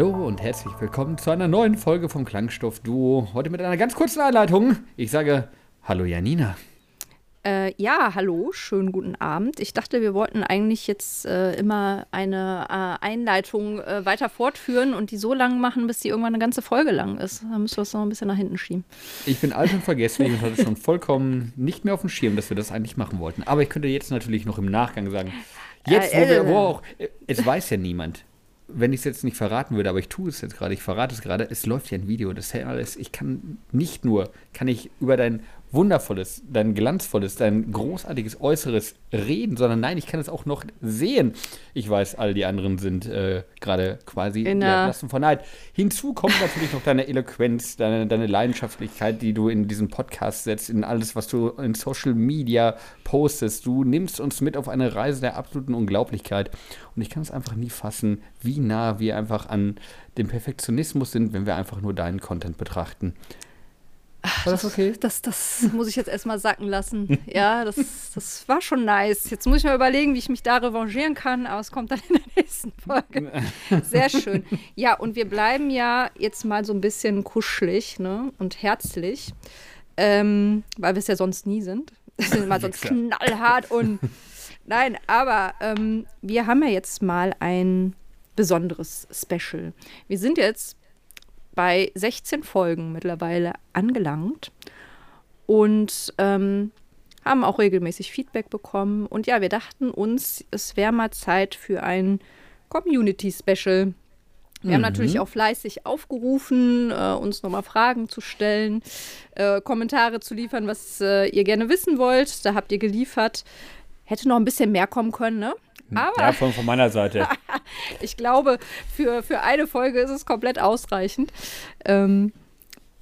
Hallo und herzlich willkommen zu einer neuen Folge vom Klangstoff Duo. Heute mit einer ganz kurzen Einleitung. Ich sage Hallo Janina. Äh, ja, hallo, schönen guten Abend. Ich dachte, wir wollten eigentlich jetzt äh, immer eine äh, Einleitung äh, weiter fortführen und die so lang machen, bis die irgendwann eine ganze Folge lang ist. Da müssen wir es noch ein bisschen nach hinten schieben. Ich bin alt und vergesslich und hatte schon vollkommen nicht mehr auf dem Schirm, dass wir das eigentlich machen wollten. Aber ich könnte jetzt natürlich noch im Nachgang sagen, jetzt, wo Äh, wir, äh, wo auch, es weiß ja niemand. Wenn ich es jetzt nicht verraten würde, aber ich tue es jetzt gerade, ich verrate es gerade, es läuft ja ein Video, das alles, ich kann nicht nur, kann ich über dein wundervolles, dein glanzvolles, dein großartiges Äußeres reden, sondern nein, ich kann es auch noch sehen. Ich weiß, all die anderen sind äh, gerade quasi In ja, der- lassen von Neid. Hinzu kommt natürlich noch deine Eloquenz, deine, deine Leidenschaftlichkeit, die du in diesen Podcast setzt, in alles, was du in Social Media postest. Du nimmst uns mit auf eine Reise der absoluten Unglaublichkeit. Und ich kann es einfach nie fassen, wie nah wir einfach an dem Perfektionismus sind, wenn wir einfach nur deinen Content betrachten. War das okay? Das, das muss ich jetzt erstmal sacken lassen. Ja, das, das war schon nice. Jetzt muss ich mal überlegen, wie ich mich da revanchieren kann, aber es kommt dann in der nächsten Folge. Sehr schön. Ja, und wir bleiben ja jetzt mal so ein bisschen kuschelig ne? und herzlich, ähm, weil wir es ja sonst nie sind. Wir sind immer sonst Wichser. knallhart und nein, aber ähm, wir haben ja jetzt mal ein besonderes Special. Wir sind jetzt bei 16 Folgen mittlerweile angelangt und ähm, haben auch regelmäßig Feedback bekommen. Und ja, wir dachten uns, es wäre mal Zeit für ein Community-Special. Wir haben natürlich auch fleißig aufgerufen, äh, uns nochmal Fragen zu stellen, äh, Kommentare zu liefern, was äh, ihr gerne wissen wollt. Da habt ihr geliefert. Hätte noch ein bisschen mehr kommen können, ne? Aber Ja, von, von meiner Seite. ich glaube, für, für eine Folge ist es komplett ausreichend. Ähm,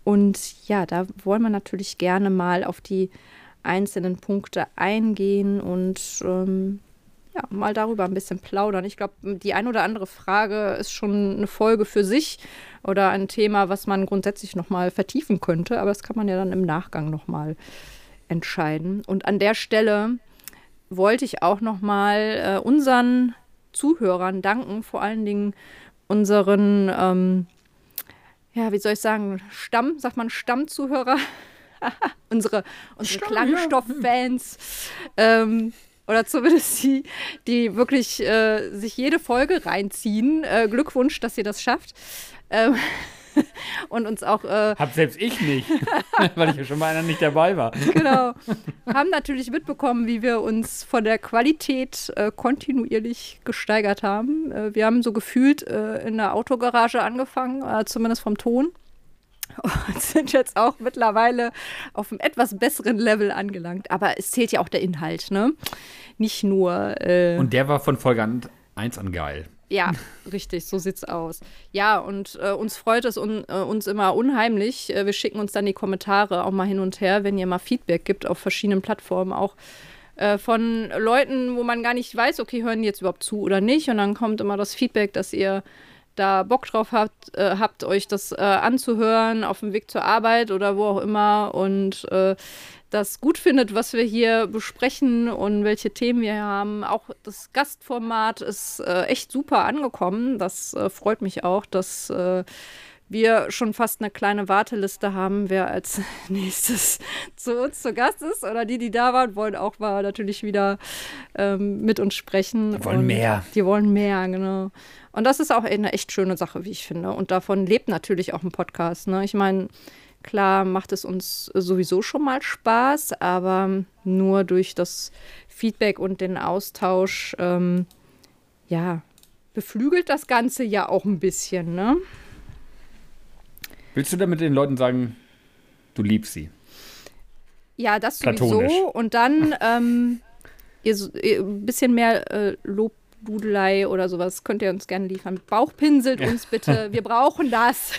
und ja, da wollen wir natürlich gerne mal auf die einzelnen Punkte eingehen und ähm, ja, mal darüber ein bisschen plaudern. Ich glaube, die ein oder andere Frage ist schon eine Folge für sich oder ein Thema, was man grundsätzlich nochmal vertiefen könnte, aber das kann man ja dann im Nachgang nochmal entscheiden. Und an der Stelle wollte ich auch nochmal äh, unseren Zuhörern danken, vor allen Dingen unseren, ähm, ja, wie soll ich sagen, Stamm, sagt man Stammzuhörer, unsere, unsere. Klangstoff-Fans, ähm, oder zumindest die, die wirklich äh, sich jede Folge reinziehen. Äh, Glückwunsch, dass ihr das schafft. Ähm, und uns auch äh, Hab selbst ich nicht, weil ich ja schon mal einer nicht dabei war. genau. Haben natürlich mitbekommen, wie wir uns von der Qualität äh, kontinuierlich gesteigert haben. Äh, wir haben so gefühlt äh, in der Autogarage angefangen, äh, zumindest vom Ton. Und sind jetzt auch mittlerweile auf einem etwas besseren Level angelangt. Aber es zählt ja auch der Inhalt, ne? Nicht nur. Äh, Und der war von Folge 1 an geil. Ja, richtig, so sieht's aus. Ja, und äh, uns freut es un, äh, uns immer unheimlich. Äh, wir schicken uns dann die Kommentare auch mal hin und her, wenn ihr mal Feedback gibt auf verschiedenen Plattformen, auch äh, von Leuten, wo man gar nicht weiß, okay, hören die jetzt überhaupt zu oder nicht. Und dann kommt immer das Feedback, dass ihr da Bock drauf habt, äh, habt euch das äh, anzuhören auf dem Weg zur Arbeit oder wo auch immer und äh, das gut findet, was wir hier besprechen und welche Themen wir haben. Auch das Gastformat ist äh, echt super angekommen. Das äh, freut mich auch, dass äh, wir schon fast eine kleine Warteliste haben, wer als nächstes zu uns zu Gast ist. Oder die, die da waren, wollen auch mal natürlich wieder ähm, mit uns sprechen. Die wollen Und mehr. Die wollen mehr, genau. Und das ist auch eine echt schöne Sache, wie ich finde. Und davon lebt natürlich auch ein Podcast. Ne? Ich meine, klar macht es uns sowieso schon mal Spaß, aber nur durch das Feedback und den Austausch, ähm, ja, beflügelt das Ganze ja auch ein bisschen, ne? Willst du damit den Leuten sagen, du liebst sie? Ja, das Platonisch. sowieso. Und dann ähm, ihr, ein bisschen mehr äh, Lobdudelei oder sowas könnt ihr uns gerne liefern. Bauchpinselt uns bitte. Wir brauchen das.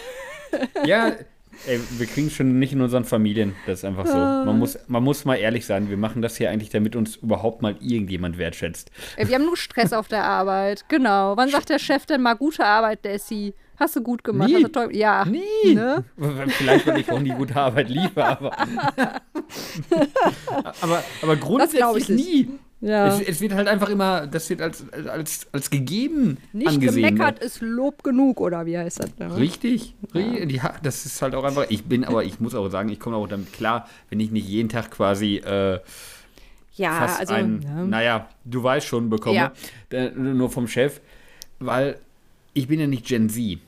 Ja, ey, wir kriegen es schon nicht in unseren Familien. Das ist einfach so. Man muss, man muss mal ehrlich sein, wir machen das hier eigentlich, damit uns überhaupt mal irgendjemand wertschätzt. Ey, wir haben nur Stress auf der Arbeit. Genau. Wann sagt der Chef denn mal gute Arbeit, Dessi? Hast du gut gemacht? Nie. Hast du toll Ja. Nie. Ne? Vielleicht, weil ich auch nie gute Arbeit liebe, aber. aber, aber grundsätzlich nie. Ja. Es, es wird halt einfach immer, das wird als, als, als gegeben Nicht angesehen. ne? gemeckert ist Lob genug, oder wie heißt das? Ne? Richtig, ri- ja, das ist halt auch einfach. Ich bin, aber ich muss auch sagen, ich komme auch damit klar, wenn ich nicht jeden Tag quasi äh, Ja, fast also. ein, ja. naja, du weißt schon, bekomme, Ja. äh, nur vom Chef, weil ich bin ja nicht Gen Z.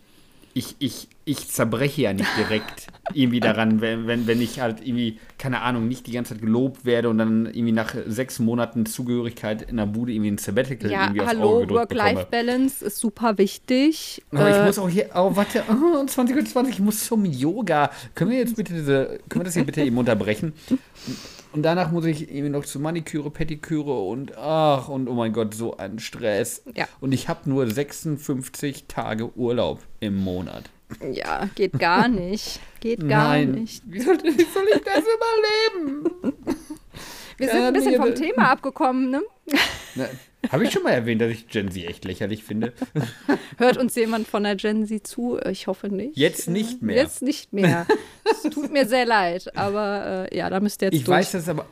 Ich, ich, ich zerbreche ja nicht direkt irgendwie daran, wenn, wenn, wenn ich halt irgendwie, keine Ahnung, nicht die ganze Zeit gelobt werde und dann irgendwie nach sechs Monaten Zugehörigkeit in der Bude irgendwie ein Sabbatical Ja, irgendwie aufs hallo, Auge gedrückt. Work-Life-Balance ist super wichtig. Aber ich Äh, muss auch hier, oh, warte, oh, 20 Uhr 20, ich muss zum Yoga. Können wir jetzt bitte diese, können wir das hier bitte eben unterbrechen? Und danach muss ich irgendwie noch zu Maniküre, Pediküre und ach, und oh mein Gott, so ein Stress. Ja. Und ich habe nur 56 Tage Urlaub im Monat. Ja, geht gar nicht. Geht gar Nein. nicht. Wie soll, wie soll ich das überleben? Wir sind ein bisschen nee, vom Thema abgekommen, ne? Habe ich schon mal erwähnt, dass ich Gen Z echt lächerlich finde? Hört uns jemand von der Gen Z zu? Ich hoffe nicht. Jetzt nicht mehr. Jetzt nicht mehr. Es tut mir sehr leid, aber äh, ja, da müsst ihr jetzt Ich durch. weiß das aber.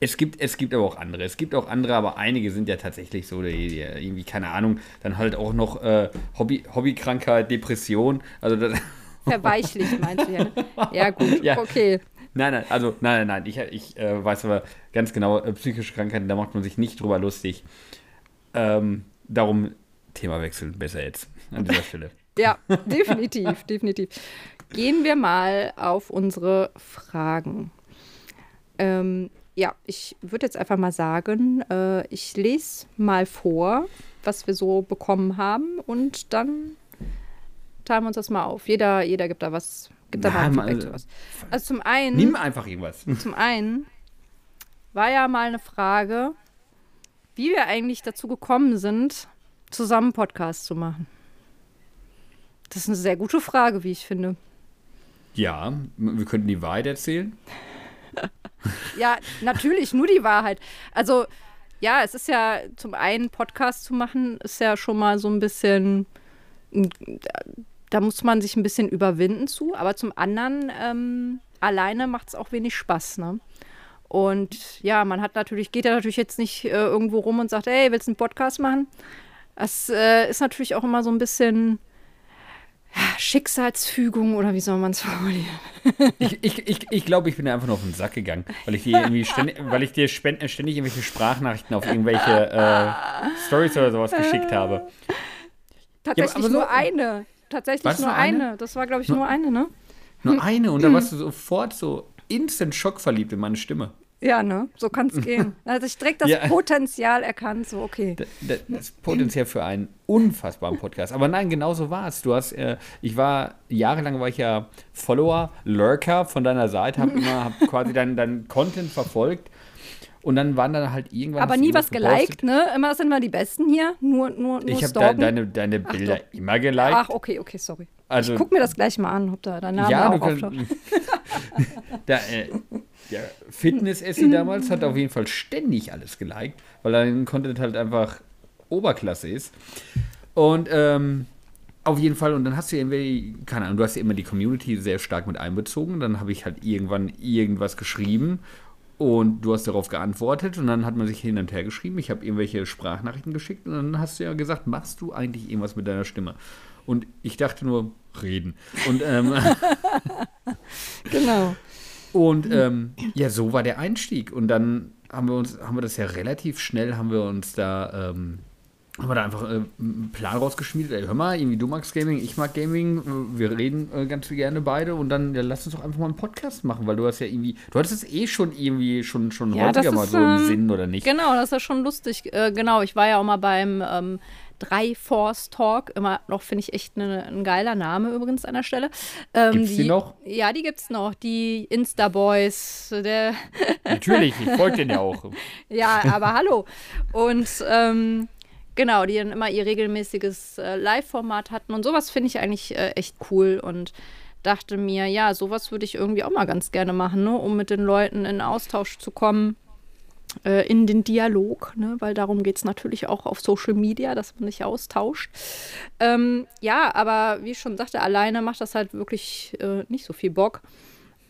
Es gibt, es gibt aber auch andere. Es gibt auch andere, aber einige sind ja tatsächlich so, die, die irgendwie, keine Ahnung, dann halt auch noch äh, Hobby, Hobbykrankheit, Depression. Also das, Verweichlicht meinst du ja? Ja, gut, Ja. okay. nein, nein, also nein, nein, nein. Ich, ich äh, weiß aber ganz genau, äh, psychische Krankheiten, da macht man sich nicht drüber lustig. Ähm, darum Thema wechseln, besser jetzt an dieser Stelle. Ja, definitiv, definitiv. Gehen wir mal auf unsere Fragen. Ähm, ja, ich würde jetzt einfach mal sagen, äh, ich lese mal vor, was wir so bekommen haben und dann teilen wir uns das mal auf. Jeder, jeder gibt da was, gibt da mal ein Nein, Feedback mal- zu was. Also zum einen, Nimm einfach irgendwas. zum einen war ja mal eine Frage, wie wir eigentlich dazu gekommen sind, zusammen Podcast zu machen. Das ist eine sehr gute Frage, wie ich finde. Ja, wir könnten die Wahrheit erzählen. Ja, natürlich, nur die Wahrheit. Also, ja, es ist ja zum einen Podcast zu machen, ist ja schon mal so ein bisschen, da muss man sich ein bisschen überwinden zu, aber zum anderen, ähm, alleine macht es auch wenig Spaß, ne? Und ja, man hat natürlich, geht ja natürlich jetzt nicht äh, irgendwo rum und sagt, hey, willst du einen Podcast machen? Das äh, ist natürlich auch immer so ein bisschen Schicksalsfügung oder wie soll man es formulieren? Ich, ich, ich, ich glaube, ich bin einfach nur auf den Sack gegangen, weil ich dir irgendwie ständig, weil ich dir ständig irgendwelche Sprachnachrichten auf irgendwelche äh, Stories oder sowas geschickt habe. Tatsächlich so- nur eine. Tatsächlich nur nur eine? eine? Das war, glaube ich, nur eine, ne? Nur eine und da warst du sofort so instant schockverliebt in meine Stimme. Ja, ne? So kann es gehen. Hat sich direkt das Ja. Potenzial erkannt, so okay. D- d- Das Potenzial für einen unfassbaren Podcast. Aber nein, genau so war es. Du hast, äh, ich war, jahrelang war ich ja Follower, Lurker von deiner Seite, habe immer, hab quasi deinen dein Content verfolgt. Und dann waren dann halt irgendwann. Aber nie was geliked, ne? Immer sind wir die Besten hier. Nur, nur, nur Ich habe de deine, deine Ach Bilder doch. immer geliked. Ach, okay, okay, sorry. also, Guck mir das gleich mal an, ob da dein Name ja, auch du kannst. da, äh, ja, Fitness-Essi damals hat auf jeden Fall ständig alles geliked, weil dein Content halt einfach Oberklasse ist. Und ähm, auf jeden Fall, und dann hast du irgendwie, keine Ahnung, du hast ja immer die Community sehr stark mit einbezogen. Dann habe ich halt irgendwann irgendwas geschrieben und du hast darauf geantwortet und dann hat man sich hin und her geschrieben. Ich habe irgendwelche Sprachnachrichten geschickt und dann hast du ja gesagt, machst du eigentlich irgendwas mit deiner Stimme? Und ich dachte nur, reden. Und ähm, Genau. Und ähm, ja, so war der Einstieg. Und dann haben wir uns, haben wir das ja relativ schnell, haben wir uns da, ähm, haben wir da einfach äh, einen Plan rausgeschmiedet. Ey, hör mal, irgendwie du magst Gaming, ich mag Gaming, wir reden äh, ganz gerne beide und dann ja, lass uns doch einfach mal einen Podcast machen, weil du hast ja irgendwie, du hattest es eh schon irgendwie schon, schon Ja, häufiger mal ist, so im ähm, Sinn, oder nicht? Genau, das ist ja schon lustig. Äh, genau, ich war ja auch mal beim ähm, drei Force Talk. Immer noch, finde ich, echt ne, ein geiler Name übrigens an der Stelle. Ähm, Gibt's die noch? Ja, die gibt's noch. Die Insta-Boys. Natürlich, ich folge den ja auch. ja, aber hallo. Und ähm, genau, die dann immer ihr regelmäßiges äh, Live-Format hatten. Und sowas finde ich eigentlich äh, echt cool. Und dachte mir, ja, sowas würde ich irgendwie auch mal ganz gerne machen, ne? um mit den Leuten in Austausch zu kommen äh, in den Dialog, ne? weil darum geht es natürlich auch auf Social Media, dass man sich austauscht. Ähm, ja, aber wie ich schon sagte, alleine macht das halt wirklich äh, nicht so viel Bock.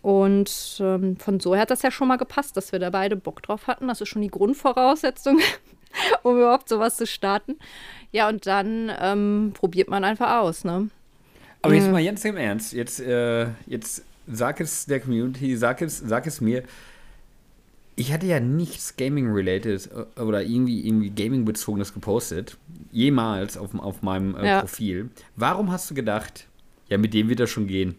Und ähm, von so her hat das ja schon mal gepasst, dass wir da beide Bock drauf hatten. Das ist schon die Grundvoraussetzung, um überhaupt sowas zu starten. Ja, und dann ähm, probiert man einfach aus, ne? Aber jetzt mal ganz im Ernst, jetzt, äh, jetzt sag es der Community, sag es, sag es mir. Ich hatte ja nichts Gaming-related äh, oder irgendwie, irgendwie Gaming-bezogenes gepostet. Jemals auf, auf meinem äh, ja. Profil. Warum hast du gedacht, ja, mit dem wird das schon gehen?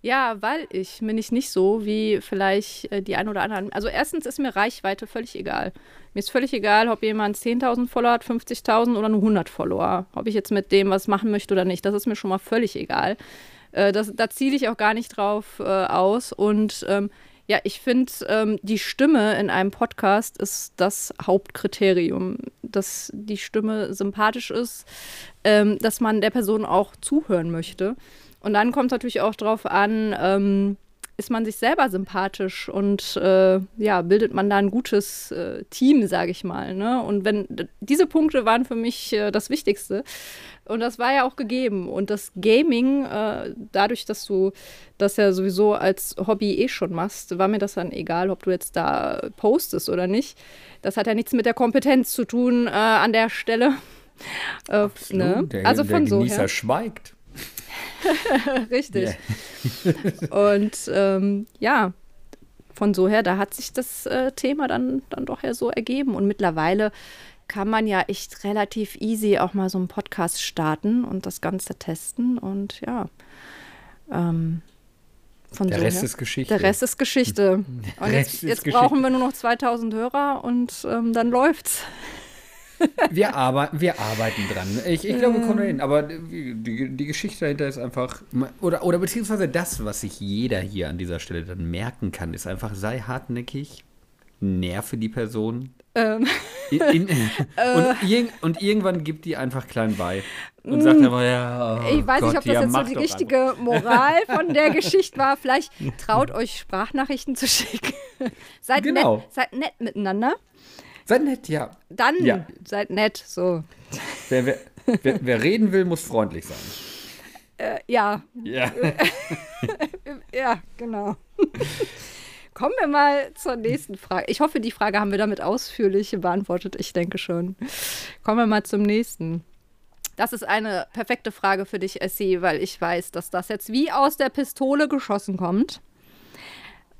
Ja, weil ich bin ich nicht so wie vielleicht äh, die ein oder anderen. Also erstens ist mir Reichweite völlig egal. Mir ist völlig egal, ob jemand 10.000 Follower hat, 50.000 oder nur 100 Follower. Ob ich jetzt mit dem was machen möchte oder nicht, das ist mir schon mal völlig egal. Äh, das, da ziele ich auch gar nicht drauf äh, aus. Und ähm, ja, ich finde, ähm, die Stimme in einem Podcast ist das Hauptkriterium, dass die Stimme sympathisch ist, ähm, dass man der Person auch zuhören möchte. Und dann kommt es natürlich auch darauf an, ähm, ist man sich selber sympathisch und äh, ja, bildet man da ein gutes äh, Team, sage ich mal. Ne? Und wenn diese Punkte waren für mich äh, das Wichtigste. Und das war ja auch gegeben. Und das Gaming, äh, dadurch, dass du das ja sowieso als Hobby eh schon machst, war mir das dann egal, ob du jetzt da postest oder nicht. Das hat ja nichts mit der Kompetenz zu tun äh, an der Stelle. Äh, Absolut. Ne? Der, also von der Genießer so her. schweigt. Richtig. Yeah. und ähm, ja, von so her, da hat sich das äh, Thema dann, dann doch ja so ergeben. Und mittlerweile kann man ja echt relativ easy auch mal so einen Podcast starten und das Ganze testen. Und ja, ähm, von der so Rest her. ist Geschichte. Der Rest ist Geschichte. Und jetzt, jetzt brauchen wir nur noch 2000 Hörer und ähm, dann läuft's wir, arbe wir arbeiten dran. Ich, ich glaube, wir kommen dahin. Aber die, die Geschichte dahinter ist einfach, oder, oder beziehungsweise das, was sich jeder hier an dieser Stelle dann merken kann, ist einfach, sei hartnäckig, nerve die Person. Ähm. In, in, äh. und, irg und, irgendwann gibt die einfach klein bei und sagt aber, ja, oh Ich weiß Gott, nicht, ob das ja, jetzt so die richtige einfach. Moral von der Geschichte war. Vielleicht traut euch Sprachnachrichten zu schicken. seid, genau. nett, seid nett miteinander. Seid nett, ja. Dann ja. seid nett, so. Wer, wer, wer, wer reden will, muss freundlich sein. Äh, ja. Ja. ja, genau. Kommen wir mal zur nächsten Frage. Ich hoffe, die Frage haben wir damit ausführlich beantwortet. Ich denke schon. Kommen wir mal zum nächsten. Das ist eine perfekte Frage für dich, Essie, weil ich weiß, dass das jetzt wie aus der Pistole geschossen kommt.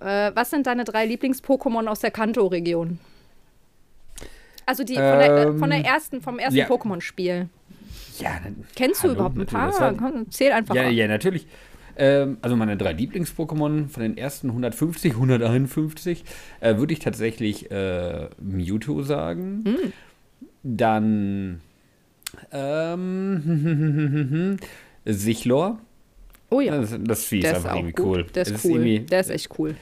Äh, was sind deine drei Lieblings-Pokémon aus der Kanto-Region? Also die von, der, ähm, von der ersten, vom ersten ja. Pokémon-Spiel. Ja, Kennst hallo, du überhaupt ein paar? Komm, zähl einfach Ja, ja, natürlich. Ähm, also meine drei Lieblings-Pokémon von den ersten 150, 151 äh, würde ich tatsächlich äh, Mewtwo sagen. Hm. Dann ähm, Sichlor. Oh ja. Das, das Vieh ist einfach irgendwie gut. cool. Der ist, ist cool. Der ist echt cool.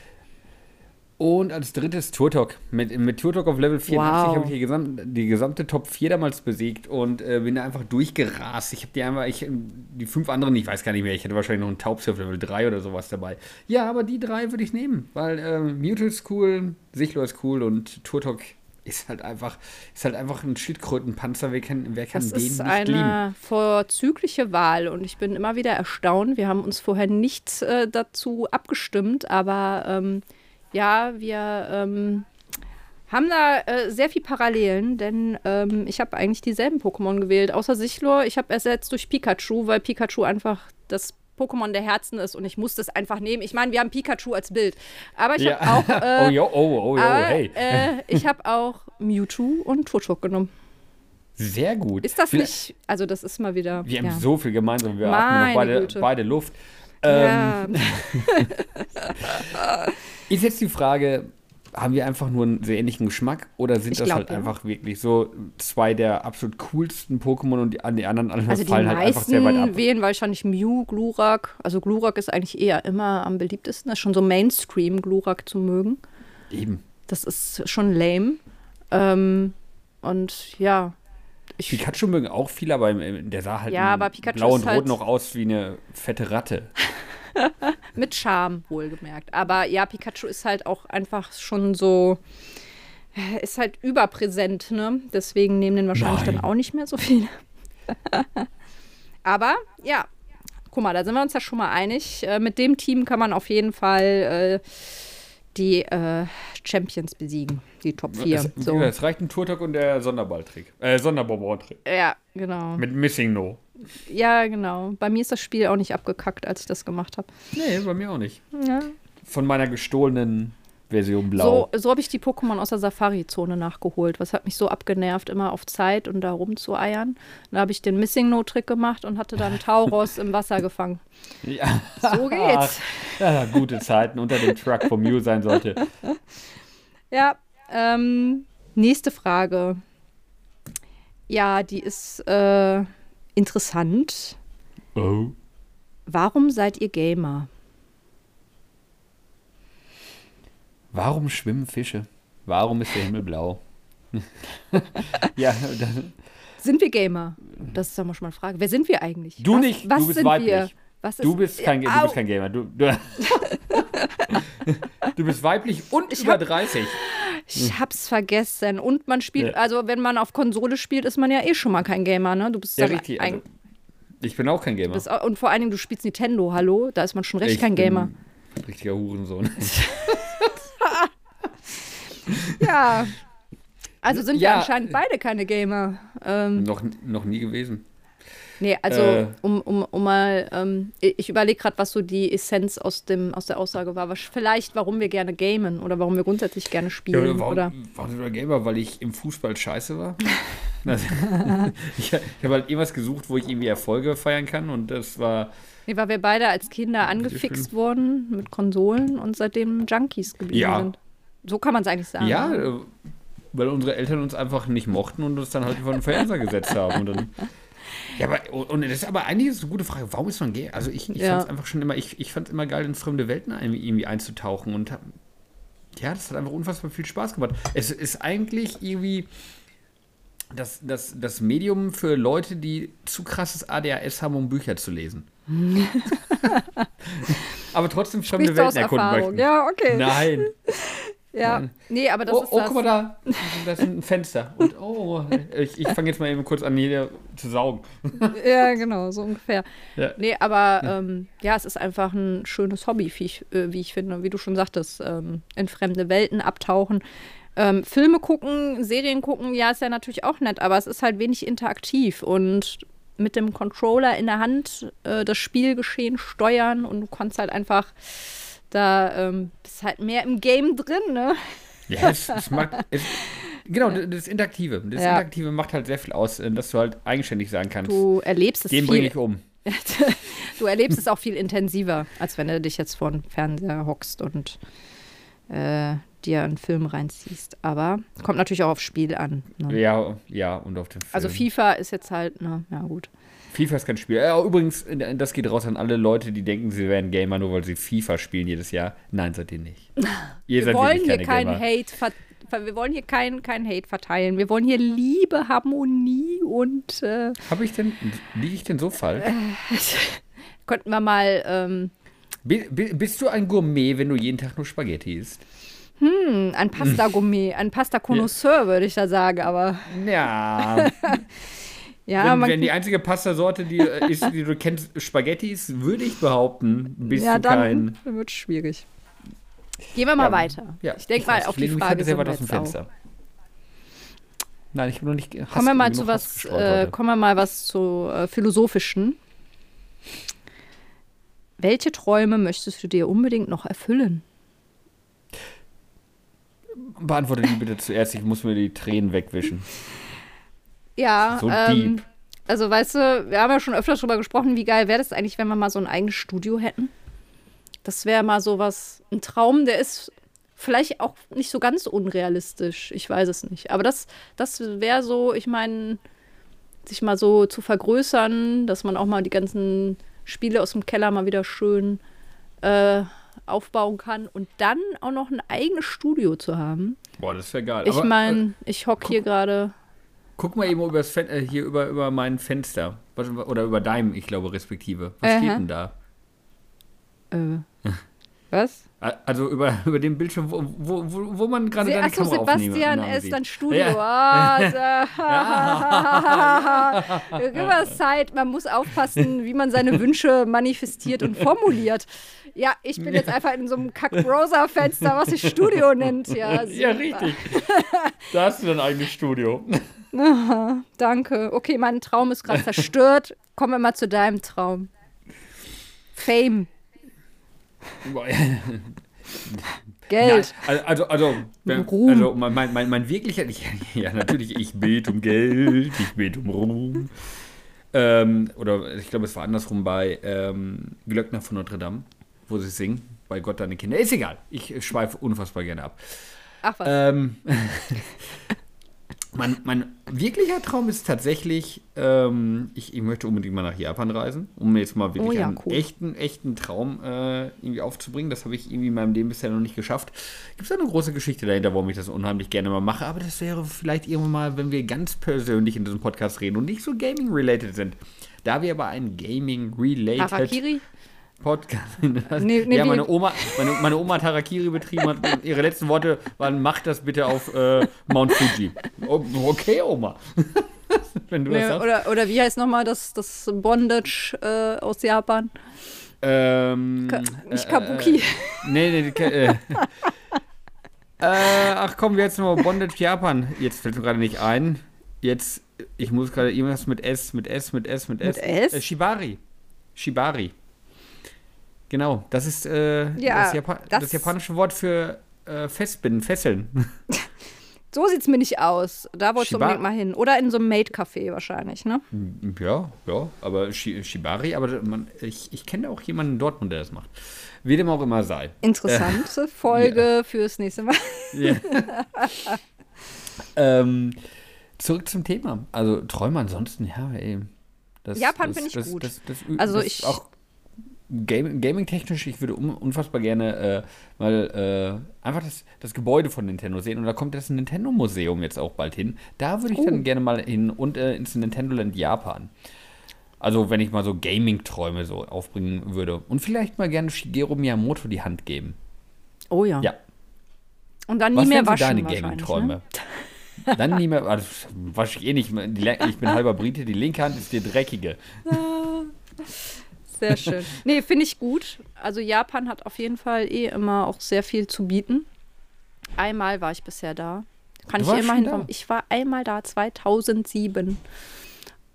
Und als drittes Turtok. Mit, mit Turtok auf Level 84 wow. habe ich die, gesam die, gesamte Top 4 damals besiegt und äh, bin da einfach durchgerast. Ich habe die einfach, ich, die fünf anderen, ich weiß gar nicht mehr, ich hätte wahrscheinlich noch einen Taubsi auf Level 3 oder sowas dabei. Ja, aber die drei würde ich nehmen, weil äh, Mewtwo ist cool, Sichlo ist cool und Turtok ist halt einfach, ist halt einfach ein Schildkrötenpanzer. Wer kann, wer kann das den nicht lieben? Das ist eine vorzügliche Wahl und ich bin immer wieder erstaunt. Wir haben uns vorher nicht äh, dazu abgestimmt, aber ähm, ja, wir ähm, haben da äh, sehr viel Parallelen, denn ähm, ich habe eigentlich dieselben Pokémon gewählt, außer Sichlor. Ich habe ersetzt durch Pikachu, weil Pikachu einfach das Pokémon der Herzen ist und ich musste es einfach nehmen. Ich meine, wir haben Pikachu als Bild, aber ich ja. habe auch äh, oh, yo, oh, oh, oh, aber, hey. Äh, ich habe auch Mewtwo und Turtok genommen. Sehr gut. Ist das Vielleicht, nicht? Also das ist mal wieder. Wir ja. haben so viel gemeinsam. Wir haben beide, beide Luft. Ähm, ja. Ist jetzt die Frage, haben wir einfach nur einen sehr ähnlichen Geschmack oder sind ich das glaub, halt ja. einfach wirklich so zwei der absolut coolsten Pokémon und die, die anderen also fallen halt einfach sehr weit ab? wählen wahrscheinlich Mew, Glurak. Also Glurak ist eigentlich eher immer am beliebtesten. Das ist schon so Mainstream, Glurak zu mögen. Eben. Das ist schon lame. Ähm, und ja. Ich, Pikachu mögen auch viele, aber der sah halt ja, blau und rot halt noch aus wie eine fette Ratte. Mit Charme, wohlgemerkt. Aber ja, Pikachu ist halt auch einfach schon so, äh, ist halt überpräsent, ne? Deswegen nehmen den wahrscheinlich Nein. dann auch nicht mehr so viele. Aber ja, guck mal, da sind wir uns ja schon mal einig. Äh, mit dem Team kann man auf jeden Fall äh, die äh, Champions besiegen, die Top 4. Es, so. es reicht ein Turtok und der Sonderballtrick. Äh, Sonderbonbon-Trick. Ja, genau. Mit Missing No. Ja, genau. Bei mir ist das Spiel auch nicht abgekackt, als ich das gemacht habe. Nee, bei mir auch nicht. Ja. Von meiner gestohlenen Version Blau. So, so habe ich die Pokémon aus der Safari-Zone nachgeholt. Was hat mich so abgenervt, immer auf Zeit und da rumzueiern. Dann habe ich den Missing No-Trick gemacht und hatte dann Tauros im Wasser gefangen. Ja. So geht's. ja, gute Zeiten unter dem Truck vom Mew sein sollte. Ja, ähm, nächste Frage. Ja, die ist äh, interessant. Oh. Warum seid ihr Gamer? Warum schwimmen Fische? Warum ist der Himmel blau? ja, dann, Sind wir Gamer? Das ist doch mal schon mal eine Frage. Wer sind wir eigentlich? Du was, nicht, was du bist sind weiblich. Wir? Du ist- bist kein, du bist kein Gamer. Du, du, du bist weiblich und Ich über hab- 30. Ich hab's vergessen. Und man spielt, Ja. also wenn man auf Konsole spielt, ist man ja eh schon mal kein Gamer, ne? Du bist Ja, richtig. ein, Also, ich bin auch kein Gamer. bist, und vor allen Dingen, du spielst Nintendo, hallo? Da ist man schon recht ich kein Gamer. Richtiger Hurensohn. Ja. Also sind wir Ja. anscheinend beide keine Gamer. Ähm, noch, noch nie gewesen. nee, also Äh. um, um, um mal, ähm, ich überlege gerade, was so die Essenz aus, dem, aus der Aussage war. Was, vielleicht, warum wir gerne gamen oder warum wir grundsätzlich gerne Ja, spielen. warum, oder warum sind wir Gamer? Weil ich im Fußball scheiße war. Also, ich ich habe halt irgendwas gesucht, wo ich irgendwie Erfolge feiern kann und das war. nee, weil wir beide als Kinder angefixt wurden mit Konsolen und seitdem Junkies geblieben Ja. sind. So kann man es eigentlich sagen. Ja, äh, weil unsere Eltern uns einfach nicht mochten und uns dann halt vor den Fernseher gesetzt haben. Und dann, ja, aber und das ist aber eigentlich ist eine gute Frage. Warum ist man gay? Also ich, ich Ja. fand es einfach schon immer, ich, ich fand es immer geil, in fremde Welten irgendwie einzutauchen und hab, ja, das hat einfach unfassbar viel Spaß gemacht. Es ist eigentlich irgendwie das, das, das Medium für Leute, die zu krasses ADHS haben, um Bücher zu lesen. aber trotzdem fremde Welten erkunden möchten. Ja, okay. Nein. Ja. nein. Nee, aber das oh, ist oh das. guck mal da. Das ist ein Fenster. Und oh, ich, ich fange jetzt mal eben kurz an, hier zu saugen. Ja, genau, so ungefähr. Ja. Nee, aber ähm, ja, es ist einfach ein schönes Hobby, wie ich, äh, wie ich finde. Wie du schon sagtest, ähm, in fremde Welten abtauchen. Ähm, Filme gucken, Serien gucken, ja, ist ja natürlich auch nett, aber es ist halt wenig interaktiv und mit dem Controller in der Hand äh, das Spielgeschehen steuern und du kannst halt einfach da ähm, bist halt mehr im Game drin, ne? Ja, es, es macht. Es, genau, das Interaktive. Das Ja. Interaktive macht halt sehr viel aus, äh, dass du halt eigenständig sagen kannst. Du erlebst es Den bringe viel ich um. du erlebst es auch viel intensiver, als wenn du dich jetzt vor den Fernseher hockst und äh, dir einen Film reinziehst. Aber kommt natürlich auch aufs Spiel an. Ne? Ja, ja, und auf den Film. Also FIFA ist jetzt halt, ne, ja gut. FIFA ist kein Spiel. Ja, übrigens, äh, das geht raus an alle Leute, die denken, sie wären Gamer, nur weil sie FIFA spielen jedes Jahr. Nein, seid ihr nicht. Ihr Wir wollen hier keine keinen. Hate wir wollen hier keinen kein Hate verteilen. Wir wollen hier Liebe, Harmonie und äh, Habe ich denn, liege ich denn so falsch? könnten wir mal ähm, Bi- bi- Bist du ein Gourmet, wenn du jeden Tag nur Spaghetti isst? hm, ein Pasta-Gourmet, ein Pasta-Connoisseur, würde ich da sagen, aber Ja, ja, wenn, man, wenn die einzige Pastasorte, die äh, ist, die du kennst, Spaghetti ist, würde ich behaupten, bist ja, du kein. dann wird es schwierig. Gehen wir mal Ja, weiter. Ja, ich denke mal, auf ich die Frage heute sehr sind weit wir aus dem jetzt auch. Fenster. Nein, ich habe noch nicht. Hass Kommen wir mal zu was, äh, kommen wir mal was zu äh, philosophischen. Welche Träume möchtest du dir unbedingt noch erfüllen? Beantworte die bitte zuerst. Ich muss mir die Tränen wegwischen. Ja, So ähm, deep. also weißt du, wir haben ja schon öfters darüber gesprochen, wie geil wäre das eigentlich, wenn wir mal so ein eigenes Studio hätten. Das wäre mal so was, ein Traum, der ist vielleicht auch nicht so ganz unrealistisch. Ich weiß es nicht. Aber das, das wäre so, ich meine, sich mal so zu vergrößern, dass man auch mal die ganzen Spiele aus dem Keller mal wieder schön äh, aufbauen kann und dann auch noch ein eigenes Studio zu haben. Boah, das wäre geil. Ich Aber, äh, meine, ich hocke hier gerade. Guck mal eben übers Fen äh, hier über, über mein Fenster. Oder über deinem, ich glaube, respektive. Was Aha. steht denn da? Äh, Was? Also über, über den Bildschirm, wo, wo, wo, wo man gerade deine Achso, Kamera Sebastian ist dann Studio. Ja. Immer Zeit, man muss aufpassen, wie man seine Wünsche manifestiert und formuliert. Ja, ich bin jetzt einfach in so einem Kack-Browser-Fenster, was sich Studio nennt. Ja, Ja, richtig. Da hast du dein eigenes Studio. Aha, danke. Okay, mein Traum ist gerade zerstört. Kommen wir mal zu deinem Traum. Fame, Geld. Ja, also, also, wenn- also mein, mein, mein, mein wirklicher, ja natürlich, ich bete um Geld, ich bete um Ruhm. Ähm, oder ich glaube, es war andersrum bei ähm, Glöckner von Notre Dame, wo sie singen, bei Gott deine Kinder. Ist egal, ich schweife unfassbar gerne ab. Ach was. Ähm, mein, mein wirklicher Traum ist tatsächlich, ähm, ich, ich möchte unbedingt mal nach Japan reisen, um jetzt mal wirklich Oh ja, einen cool. echten, echten Traum äh, irgendwie aufzubringen. Das habe ich irgendwie in meinem Leben bisher noch nicht geschafft. Gibt es eine große Geschichte dahinter, warum ich das unheimlich gerne mal mache, aber das wäre vielleicht irgendwann mal, wenn wir ganz persönlich in diesem Podcast reden und nicht so Gaming-related sind. Da wir aber ein Gaming-related Podcast. Nee, nee, ja, meine Oma, meine, meine Oma hat Harakiri betrieben hat. und Ihre letzten Worte waren: Mach das bitte auf äh, Mount Fuji. Oh, okay, Oma. Wenn du Nee, das sagst. oder, oder wie heißt nochmal das, das Bondage äh, aus Japan? Ähm, Ka nicht äh, Kabuki. Äh, nee, nee, äh, äh, ach komm, wir jetzt noch Bondage Japan. Jetzt fällt mir gerade nicht ein. Jetzt, ich muss gerade irgendwas mit S, mit S, mit S, mit S. Mit S? Äh, Shibari. Shibari. Genau, das ist äh, Ja, das, Japa das, das- japanische Wort für äh, Festbinden, Fesseln. So sieht's mir nicht aus. Da wolltest du Shiba- unbedingt mal hin. Oder in so einem Maid-Café wahrscheinlich, ne? ja, ja, aber Shi Shibari, aber man, ich, ich kenne auch jemanden in Dortmund, der das macht. Wie dem auch immer sei. Interessante Folge fürs nächste Mal. Ja. ähm, zurück zum Thema. Also Träume ansonsten, ja, ey. Das, Japan finde ich das, gut. Das, das, Also ich- Auch Game, Gaming-technisch, ich würde un, unfassbar gerne äh, mal äh, einfach das, das Gebäude von Nintendo sehen. Und da kommt das Nintendo-Museum jetzt auch bald hin. Da würde ich Oh. dann gerne mal hin und äh, ins Nintendo Land Japan. Also wenn ich mal so Gaming-Träume so aufbringen würde. Und vielleicht mal gerne Shigeru Miyamoto die Hand geben. Oh ja. Ja. Und dann nie Was mehr wären so waschen deine Gaming-Träume? Ne? Dann nie mehr, also, wasche ich eh nicht. Le- ich bin halber Brite, die linke Hand ist die dreckige. Sehr schön. Nee, finde ich gut. Also Japan hat auf jeden Fall eh immer auch sehr viel zu bieten. Einmal war ich bisher da. Kann Du ich immerhin da? Ich war einmal da, 2007.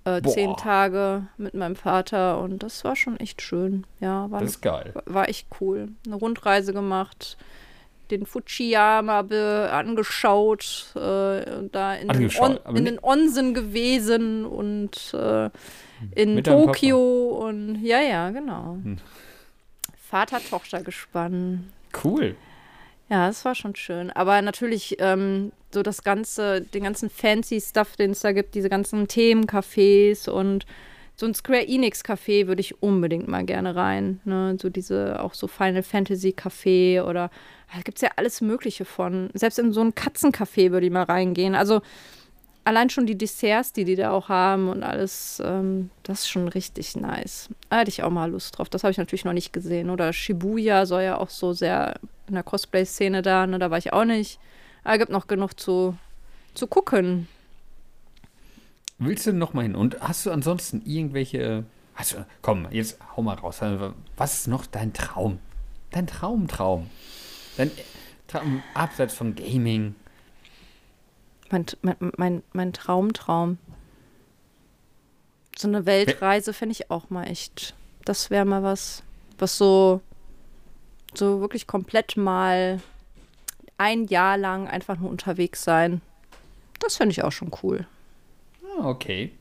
Äh, zehn Tage mit meinem Vater und das war schon echt schön. Ja, war, Das ist geil. war echt cool. Eine Rundreise gemacht, den Fujiyama angeschaut, äh, und da in, den, Angeschaut, On aber in den Onsen gewesen und äh, in Mit. Tokio und ja, ja, genau. Hm. Vater-Tochter-Gespann. Cool. Ja, das war schon schön. Aber natürlich ähm, so das ganze, den ganzen fancy Stuff, den es da gibt, diese ganzen Themencafés und so ein Square Enix Café würde ich unbedingt mal gerne rein. Ne? So diese, auch so Final Fantasy Café oder da gibt es ja alles Mögliche von. Selbst in so ein Katzencafé würde ich mal reingehen. Also allein schon die Desserts, die die da auch haben und alles, ähm, das ist schon richtig nice. Da hätte ich auch mal Lust drauf. Das habe ich natürlich noch nicht gesehen. Oder Shibuya soll ja auch so sehr in der Cosplay-Szene da, ne? Da war ich auch nicht. Aber gibt noch genug zu, zu gucken. Willst du noch mal hin? Und hast du ansonsten irgendwelche. Hast du, komm, jetzt hau mal raus. Was ist noch dein Traum? Dein Traumtraum? Dein Traum abseits von Gaming? Mein, mein, mein, mein Traumtraum. So eine Weltreise fände ich auch mal echt. Das wäre mal was, was so, so wirklich komplett mal ein Jahr lang einfach nur unterwegs sein. Das fände ich auch schon cool. Ah, okay.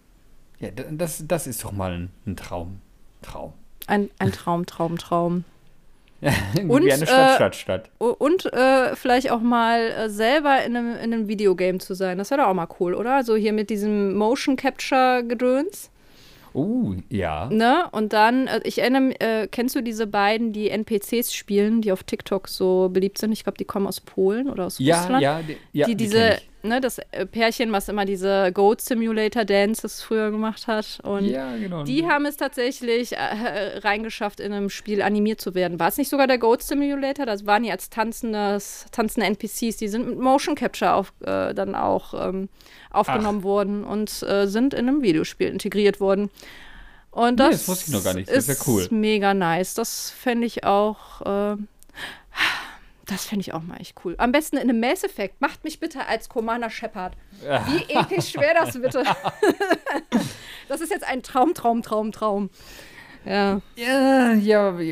Ja, das, das ist doch mal ein, ein Traum. Traum. Ein, ein Traum, Traum, Traum. Und, Wie eine Stadt, äh, Stadt, Stadt. Und äh, vielleicht auch mal äh, selber in einem, in einem Videogame zu sein. Das wäre doch auch mal cool, oder? So hier mit diesem Motion Capture Gedöns. Oh, ja. Ne? Und dann, äh, ich erinnere mich, äh, kennst du diese beiden, die NPCs spielen, die auf TikTok so beliebt sind? Ich glaube, die kommen aus Polen oder aus Ja, Russland. ja, die, ja, die die diese. Ne, das äh, Pärchen, was immer diese Goat Simulator Dances früher gemacht hat. Und ja, genau. die haben es tatsächlich äh, reingeschafft, in einem Spiel animiert zu werden. War es nicht sogar der Goat Simulator? Das waren die als tanzendes, tanzende NPCs. Die sind mit Motion Capture auf, äh, dann auch ähm, aufgenommen Ach. worden und äh, sind in einem Videospiel integriert worden. Und das, nee, das wusste ich noch gar nicht. Das ist ja cool. mega nice. Das fände ich auch. Äh, das fände ich auch mal echt cool. Am besten in einem Mass Effect. Macht mich bitte als Commander Shepard. Wie episch wäre das bitte? das ist jetzt ein Traum, Traum, Traum, Traum. Ja. Ja, ja. also,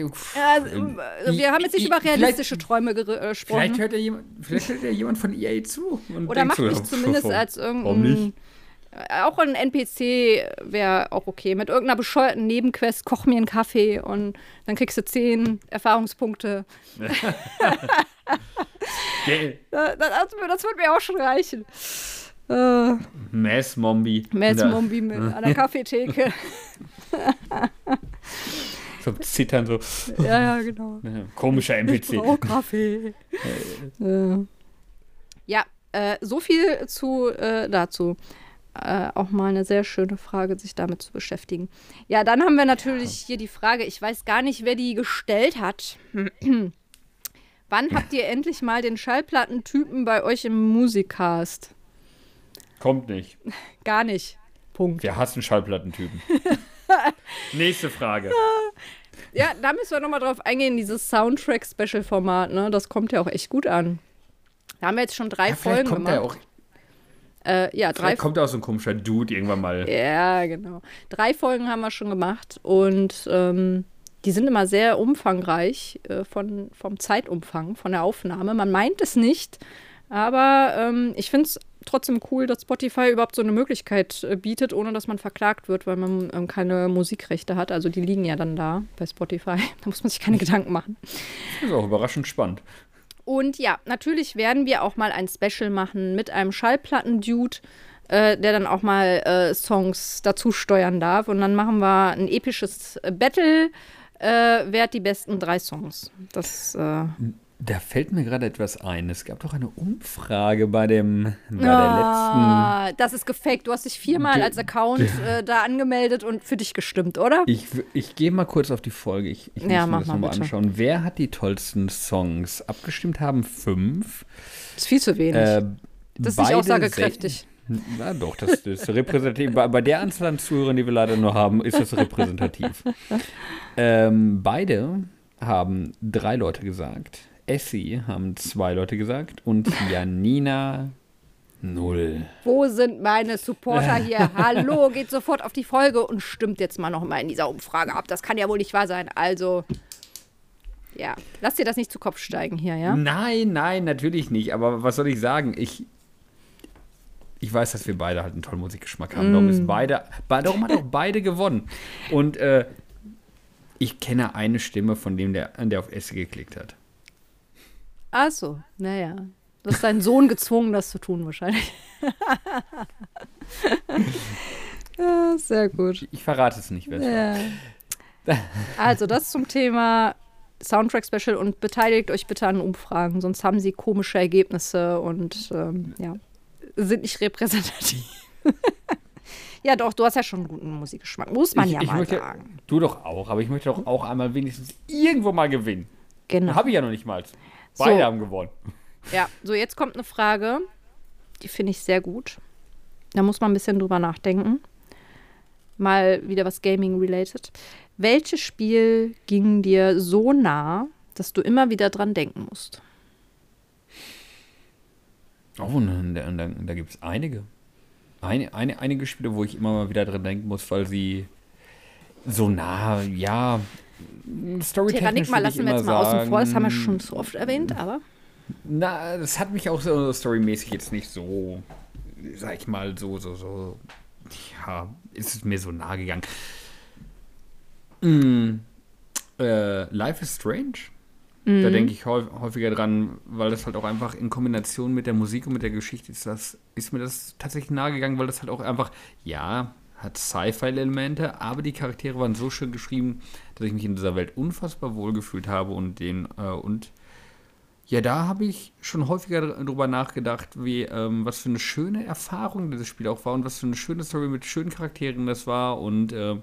wir haben jetzt nicht über realistische Träume äh, gesprochen. Vielleicht hört, ja jemand, vielleicht hört ja jemand von EA zu. Oder macht mich zumindest als irgendein. Äh, auch ein NPC wäre auch okay. Mit irgendeiner bescheuerten Nebenquest, koch mir einen Kaffee und dann kriegst du zehn Erfahrungspunkte. yeah. das, das, das wird mir auch schon reichen. Uh, Mass Mombi. Mass Mombi an der Kaffeetheke. so zittern so. Ja, ja, genau. Komischer NPC. Oh, Kaffee. ja, äh, so viel zu äh, dazu äh, auch mal eine sehr schöne Frage, sich damit zu beschäftigen. Ja, dann haben wir natürlich ja. hier die Frage, ich weiß gar nicht, wer die gestellt hat. Wann habt ihr endlich mal den Schallplattentypen bei euch im Musikcast? Kommt nicht. Gar nicht. Punkt. Wir hassen Schallplattentypen. Nächste Frage. Ja, da müssen wir nochmal drauf eingehen, dieses Soundtrack-Special-Format, ne? Das kommt ja auch echt gut an. Da haben wir jetzt schon drei ja, Folgen kommt gemacht. Der auch äh, ja, drei. kommt auch so ein komischer Dude irgendwann mal. Ja, genau. Drei Folgen haben wir schon gemacht und ähm, die sind immer sehr umfangreich äh, von, vom Zeitumfang, von der Aufnahme. Man meint es nicht, aber ähm, ich finde es trotzdem cool, dass Spotify überhaupt so eine Möglichkeit äh, bietet, ohne dass man verklagt wird, weil man ähm, keine Musikrechte hat. Also die liegen ja dann da bei Spotify. Da muss man sich keine Gedanken machen. Das ist auch überraschend spannend. Und ja, natürlich werden wir auch mal ein Special machen mit einem Schallplatten-Dude, äh, der dann auch mal äh, Songs dazu steuern darf. Und dann machen wir ein episches Battle. Äh, wer hat die besten drei Songs? Das. Äh, da fällt mir gerade etwas ein. Es gab doch eine Umfrage bei dem bei ah, der letzten. Das ist gefaked. Du hast dich viermal als Account äh, da angemeldet und für dich gestimmt, oder? Ich, ich gehe mal kurz auf die Folge. Ich, ich ja, muss mir das nochmal anschauen. Wer hat die tollsten Songs? Abgestimmt haben fünf. Das ist viel zu wenig. Äh, das ist nicht aussagekräftig. Na doch, das, das ist repräsentativ. bei, bei, der Anzahl an Zuhörern, die wir leider nur haben, ist das repräsentativ. ähm, beide haben drei Leute gesagt. Essie haben zwei Leute gesagt und Janina null. Wo sind meine Supporter hier? Hallo, geht sofort auf die Folge und stimmt jetzt mal noch mal in dieser Umfrage ab. Das kann ja wohl nicht wahr sein. Also, ja, lass dir das nicht zu Kopf steigen hier, ja? Nein, nein, natürlich nicht. Aber was soll ich sagen? Ich, ich weiß, dass wir beide halt einen tollen Musikgeschmack haben. Mm. Darum, ist beide, darum hat auch beide gewonnen. Und äh, ich kenne eine Stimme von dem, der, der auf Essie geklickt hat. Ach so, naja. Du hast deinen Sohn gezwungen, das zu tun, wahrscheinlich. ja, sehr gut. Ich verrate es nicht, wer ja. Also, das zum Thema Soundtrack-Special und beteiligt euch bitte an Umfragen, sonst haben sie komische Ergebnisse und ähm, ja, sind nicht repräsentativ. ja, doch, du hast ja schon einen guten Musikgeschmack, muss man ich, ja ich mal möchte, sagen. Du doch auch, aber ich möchte doch auch einmal wenigstens irgendwo mal gewinnen. Genau. Habe ich ja noch nicht mal. Beide so. haben gewonnen. Ja, so jetzt kommt eine Frage, die finde ich sehr gut. Da muss man ein bisschen drüber nachdenken. Mal wieder was Gaming-related. Welches Spiel ging dir so nah, dass du immer wieder dran denken musst? Oh, da, da, da gibt es einige. Eine, eine, einige Spiele, wo ich immer mal wieder dran denken muss, weil sie so nah, ja, Terranigma lassen wir jetzt mal außen vor, das haben wir schon so oft erwähnt, aber. Na, das hat mich auch so storymäßig jetzt nicht so, sag ich mal, so, so, so, ja, ist es mir so nahe gegangen. Mm, äh, Life is Strange. Mhm. Da denke ich häufiger dran, weil das halt auch einfach in Kombination mit der Musik und mit der Geschichte ist das, ist mir das tatsächlich nahe gegangen, weil das halt auch einfach, ja, hat Sci-Fi-Elemente, aber die Charaktere waren so schön geschrieben, dass ich mich in dieser Welt unfassbar wohlgefühlt habe und den äh, und Ja, da habe ich schon häufiger drüber nachgedacht, wie, ähm, was für eine schöne Erfahrung dieses Spiel auch war und was für eine schöne Story mit schönen Charakteren das war. Und äh,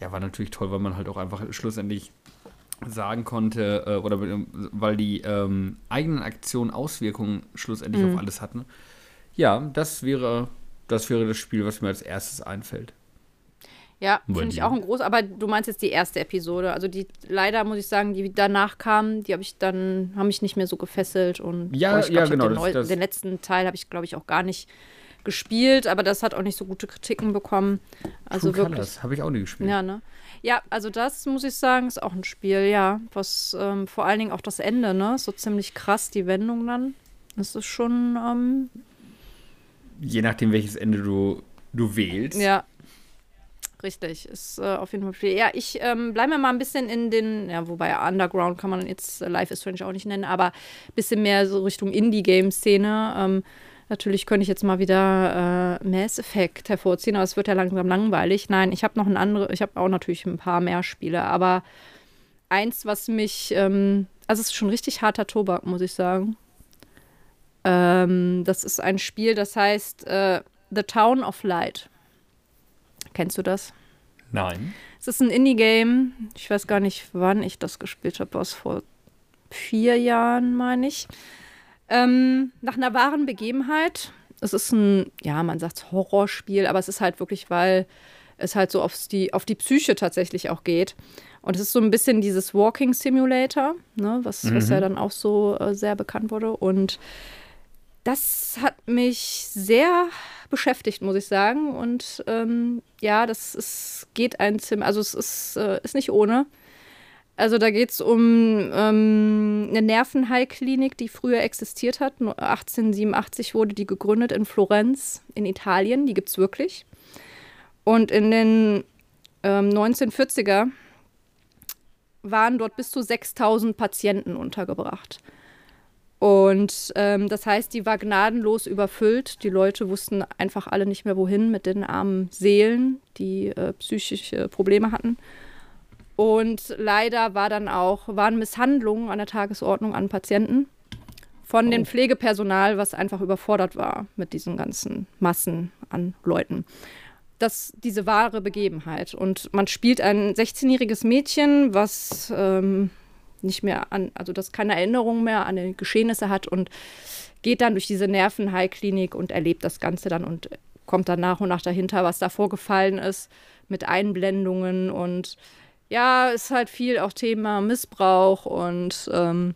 ja, war natürlich toll, weil man halt auch einfach schlussendlich sagen konnte, äh, oder weil die ähm, eigenen Aktionen Auswirkungen schlussendlich mhm. auf alles hatten. Ja, das wäre, das wäre das Spiel, was mir als erstes einfällt. Ja, finde ich auch ein groß, aber du meinst jetzt die erste Episode. Also die leider muss ich sagen, die danach kamen, die habe ich dann, haben mich nicht mehr so gefesselt und ja, ich glaub, ja, genau. Den, das, das den, letzten Teil habe ich, glaube ich, auch gar nicht gespielt, aber das hat auch nicht so gute Kritiken bekommen. Also True wirklich. Das habe ich auch nie gespielt. Ja, ne? Ja, also das muss ich sagen, ist auch ein Spiel, ja. Was ähm, vor allen Dingen auch das Ende, ne? So ziemlich krass, die Wendung dann. Das ist schon. Ähm, Je nachdem, welches Ende du, du wählst. Ja, Richtig, ist äh, auf jeden Fall viel. Ja, ich ähm, bleibe mal ein bisschen in den, ja, wobei Underground kann man jetzt äh, Life is Strange auch nicht nennen, aber ein bisschen mehr so Richtung Indie-Game-Szene. Ähm, natürlich könnte ich jetzt mal wieder äh, Mass Effect hervorziehen, aber es wird ja langsam langweilig. Nein, ich habe noch ein andere, ich habe auch natürlich ein paar mehr Spiele, aber eins, was mich, ähm, also es ist schon richtig harter Tobak, muss ich sagen. Ähm, das ist ein Spiel, das heißt äh, The Town of Light. Kennst du das? Nein. Es ist ein Indie-Game. Ich weiß gar nicht, wann ich das gespielt habe. Was vor vier Jahren, meine ich. Ähm, nach einer wahren Begebenheit. Es ist ein, ja, man sagt Horrorspiel, aber es ist halt wirklich, weil es halt so aufs die, auf die Psyche tatsächlich auch geht. Und es ist so ein bisschen dieses Walking Simulator, ne, was, mhm. was ja dann auch so äh, sehr bekannt wurde. Und das hat mich sehr beschäftigt, muss ich sagen. Und ähm, ja, das ist, geht ein Zimmer, also es ist, äh, ist nicht ohne. Also da geht es um ähm, eine Nervenheilklinik, die früher existiert hat. 1887 wurde die gegründet in Florenz in Italien. Die gibt es wirklich. Und in den ähm, 1940er waren dort bis zu 6000 Patienten untergebracht. Und ähm, das heißt, die war gnadenlos überfüllt. Die Leute wussten einfach alle nicht mehr, wohin mit den armen Seelen, die äh, psychische Probleme hatten. Und leider war dann auch, waren Misshandlungen an der Tagesordnung an Patienten von oh. dem Pflegepersonal, was einfach überfordert war mit diesen ganzen Massen an Leuten. Das diese wahre Begebenheit. Und man spielt ein 16-jähriges Mädchen, was ähm, nicht mehr an, also das keine Erinnerung mehr an die Geschehnisse hat und geht dann durch diese Nervenheilklinik und erlebt das Ganze dann und kommt dann nach und nach dahinter, was da vorgefallen ist mit Einblendungen und ja, ist halt viel auch Thema Missbrauch und ähm,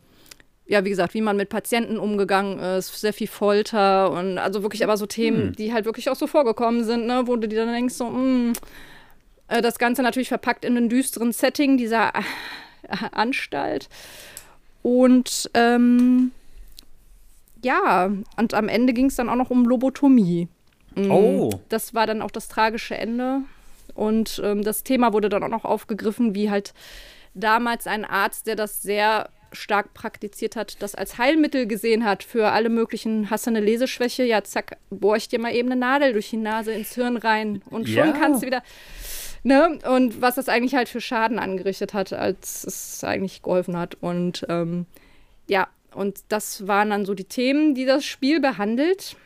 ja, wie gesagt, wie man mit Patienten umgegangen ist, sehr viel Folter und also wirklich aber so Themen, hm. die halt wirklich auch so vorgekommen sind, ne, wo du dir dann denkst, so, mh, hm, äh, das Ganze natürlich verpackt in einen düsteren Setting, dieser Anstalt. Und ähm, ja, und am Ende ging es dann auch noch um Lobotomie. Mm, oh. Das war dann auch das tragische Ende. Und ähm, das Thema wurde dann auch noch aufgegriffen, wie halt damals ein Arzt, der das sehr stark praktiziert hat, das als Heilmittel gesehen hat für alle möglichen, hast du eine Leseschwäche, ja zack, bohr ich dir mal eben eine Nadel durch die Nase ins Hirn rein und schon ja. kannst du wieder. Ne? Und was das eigentlich halt für Schaden angerichtet hat, als es eigentlich geholfen hat. Und ähm, ja, und das waren dann so die Themen, die das Spiel behandelt.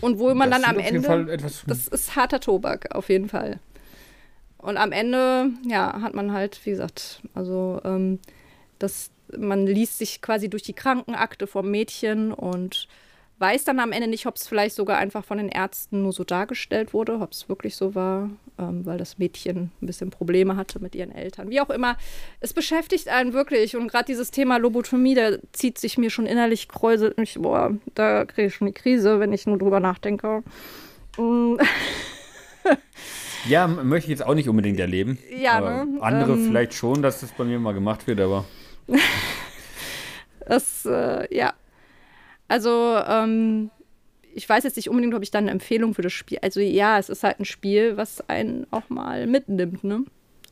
Und wo man das dann am Ende. Das ist harter Tobak, auf jeden Fall. Und am Ende, ja, hat man halt, wie gesagt, also ähm, das, man liest sich quasi durch die Krankenakte vom Mädchen und weiß dann am Ende nicht, ob es vielleicht sogar einfach von den Ärzten nur so dargestellt wurde, ob es wirklich so war, ähm, weil das Mädchen ein bisschen Probleme hatte mit ihren Eltern. Wie auch immer, es beschäftigt einen wirklich und gerade dieses Thema Lobotomie, da zieht sich mir schon innerlich kräuselt mich, boah, da kriege ich schon die Krise, wenn ich nur drüber nachdenke. Mm. ja, möchte ich jetzt auch nicht unbedingt erleben. Ja, ne? Andere ähm, vielleicht schon, dass das bei mir mal gemacht wird, aber. das, äh, ja, also, ähm, ich weiß jetzt nicht unbedingt, ob ich dann eine Empfehlung für das Spiel. Also ja, es ist halt ein Spiel, was einen auch mal mitnimmt, ne?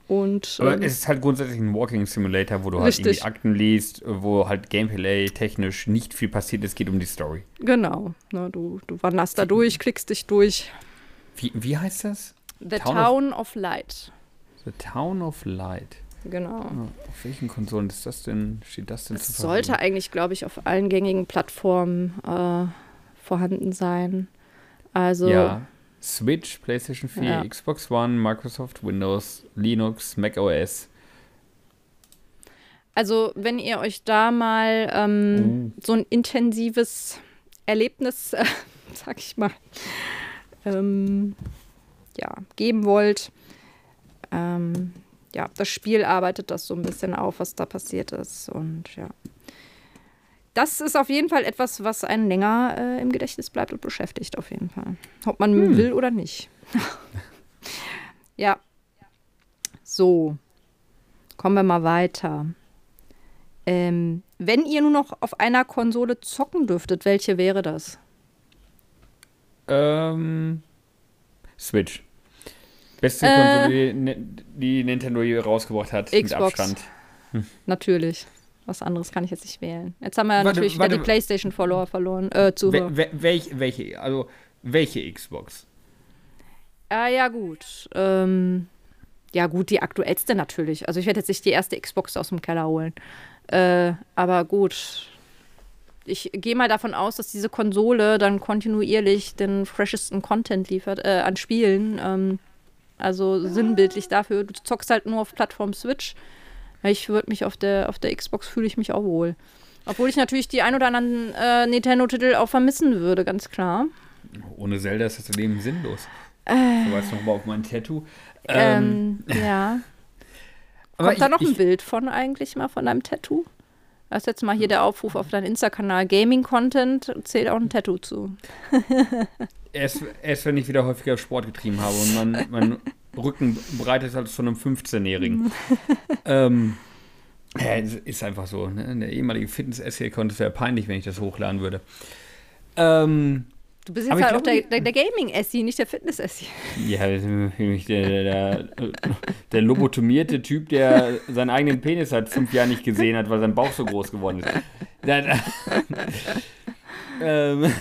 Und, Aber ähm, es ist halt grundsätzlich ein Walking Simulator, wo du richtig. halt irgendwie Akten liest, wo halt Gameplay technisch nicht viel passiert. Es geht um die Story. Genau. Ne, du, du wanderst da durch, klickst dich durch. Wie, wie heißt das? The Town, Town of, of, Light. The Town of Light. Genau. Auf welchen Konsolen ist das denn? Steht das denn Das sollte eigentlich, glaube ich, auf allen gängigen Plattformen äh, vorhanden sein. Also, Ja. Switch, PlayStation 4, Ja. Xbox One, Microsoft Windows, Linux, Mac OS. also wenn ihr euch da mal ähm, so ein intensives Erlebnis, äh, sag ich mal, ähm, ja, geben wollt, ähm, ja, das Spiel arbeitet das so ein bisschen auf, was da passiert ist. Und ja. Das ist auf jeden Fall etwas, was einen länger äh, im Gedächtnis bleibt und beschäftigt, auf jeden Fall. Ob man Hm. will oder nicht. ja. So. Kommen wir mal weiter. Ähm, wenn ihr nur noch auf einer Konsole zocken dürftet, welche wäre das? Ähm, Switch. Beste Äh. Konsole, die, Ni- die Nintendo je rausgebracht hat, mit Xbox. Abstand. Natürlich. Was anderes kann ich jetzt nicht wählen. Jetzt haben wir Warte, natürlich warte. wieder die PlayStation-Follower verloren. Äh, Zuhörer. Wel, wel, welch, welche, also welche Xbox? Ah, ja, gut. Ähm, ja, gut, die aktuellste natürlich. Also, ich werde jetzt nicht die erste Xbox aus dem Keller holen. Äh, aber gut. Ich gehe mal davon aus, dass diese Konsole dann kontinuierlich den freshesten Content liefert äh, an Spielen. Ähm, also sinnbildlich dafür. Du zockst halt nur auf Plattform Switch. Ich würde mich auf der, auf der Xbox fühle ich mich auch wohl. Obwohl ich natürlich die ein oder anderen äh, Nintendo-Titel auch vermissen würde, ganz klar. Ohne Zelda ist das Leben sinnlos. Äh. Ich verweise nochmal auf mein Tattoo. Ähm, Ähm, ja. Kommt da ich- noch ein ich- Bild von eigentlich mal von deinem Tattoo? Das ist jetzt mal hier der Aufruf auf deinen Insta-Kanal. Gaming-Content zählt auch ein Tattoo zu. Erst, erst wenn ich wieder häufiger Sport getrieben habe und mein, mein Rücken breit ist als von einem 15-Jährigen. ähm, ja, ist einfach so. Ne? Der ehemalige Fitness-Essay-Account wäre peinlich, wenn ich das hochladen würde. Ähm, Du bist jetzt Aber halt auch der, der, der Gaming-Essi, nicht der Fitness-Essi. ja, der, der, der, der lobotomierte Typ, der seinen eigenen Penis seit fünf Jahren nicht gesehen hat, weil sein Bauch so groß geworden ist. Ähm,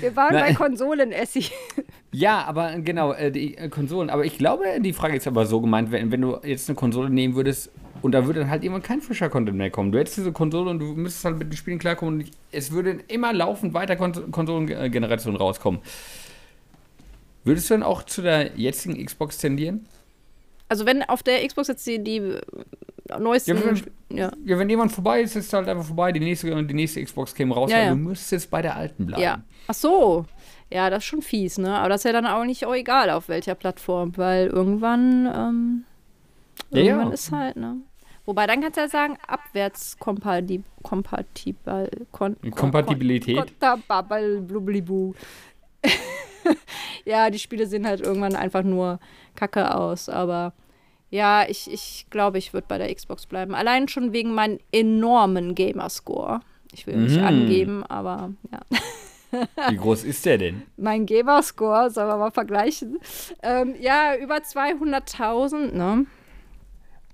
Wir waren Nein. bei Konsolen-Essi. Ja, aber genau, äh, die äh, Konsolen. Aber ich glaube, die Frage ist aber so gemeint, wenn, wenn du jetzt eine Konsole nehmen würdest und da würde dann halt irgendwann kein frischer Content mehr kommen. Du hättest diese Konsole und du müsstest halt mit den Spielen klarkommen und es würde immer laufend weiter Kon Konsolengenerationen rauskommen. Würdest du dann auch zu der jetzigen Xbox tendieren? Also wenn auf der Xbox jetzt die, die neuesten... Ja, wenn- ja, Ja, wenn jemand vorbei ist, ist es halt einfach vorbei. Die nächste, die nächste Xbox käme raus, Ja, ja. du müsstest bei der alten bleiben. ja. Ach so. Ja, das ist schon fies, ne? Aber das ist ja dann auch nicht auch egal, auf welcher Plattform, weil irgendwann, ähm, irgendwann ist halt, ne? Wobei, dann kannst du ja sagen, abwärtskompatibel. Kon, Kompatibilität. Ja, die Spiele sehen halt irgendwann einfach nur kacke aus, aber ja, ich, ich glaube, ich würde bei der Xbox bleiben. Allein schon wegen meinem enormen Gamerscore. Ich will nicht Mhm. angeben, aber ja. Wie groß ist der denn? Mein Gamerscore, sollen wir mal vergleichen. Ähm, ja, über 200.000, ne?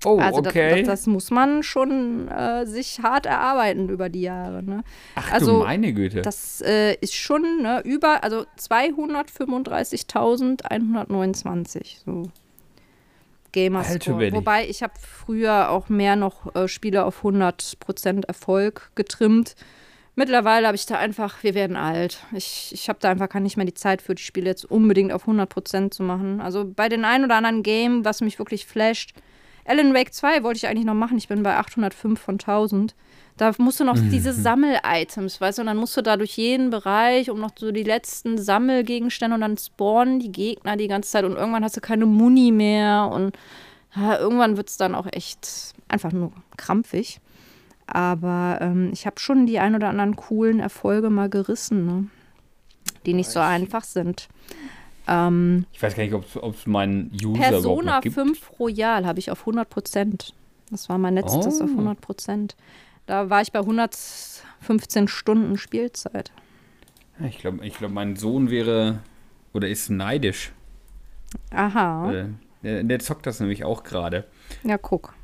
Oh, Also das, okay. das, das muss man schon äh, sich hart erarbeiten über die Jahre, ne? Ach also, du meine Güte. Das äh, ist schon ne, über, also 235.129, so Gamerscore. Wobei ich habe früher auch mehr noch äh, Spiele auf 100% Erfolg getrimmt. Mittlerweile habe ich da einfach, wir werden alt. Ich, ich habe da einfach gar nicht mehr die Zeit für die Spiele jetzt unbedingt auf 100% zu machen. Also bei den ein oder anderen Game, was mich wirklich flasht, Alan Wake 2 wollte ich eigentlich noch machen. Ich bin bei 805 von 1000. Da musst du noch diese Sammel-Items, weißt du, und dann musst du da durch jeden Bereich, um noch so die letzten Sammelgegenstände und dann spawnen die Gegner die ganze Zeit und irgendwann hast du keine Muni mehr und ja, irgendwann wird es dann auch echt einfach nur krampfig. Aber ähm, ich habe schon die ein oder anderen coolen Erfolge mal gerissen, ne? die nicht so einfach sind. Ähm, Ich weiß gar nicht, ob es meinen User Persona noch gibt. 5 Royal habe ich auf 100 Prozent. Das war mein letztes Oh. auf 100 Prozent. Da war ich bei 115 Stunden Spielzeit. Ich glaube, ich glaub, mein Sohn wäre oder ist neidisch. Aha. Äh, Der, der zockt das nämlich auch gerade. Ja, guck.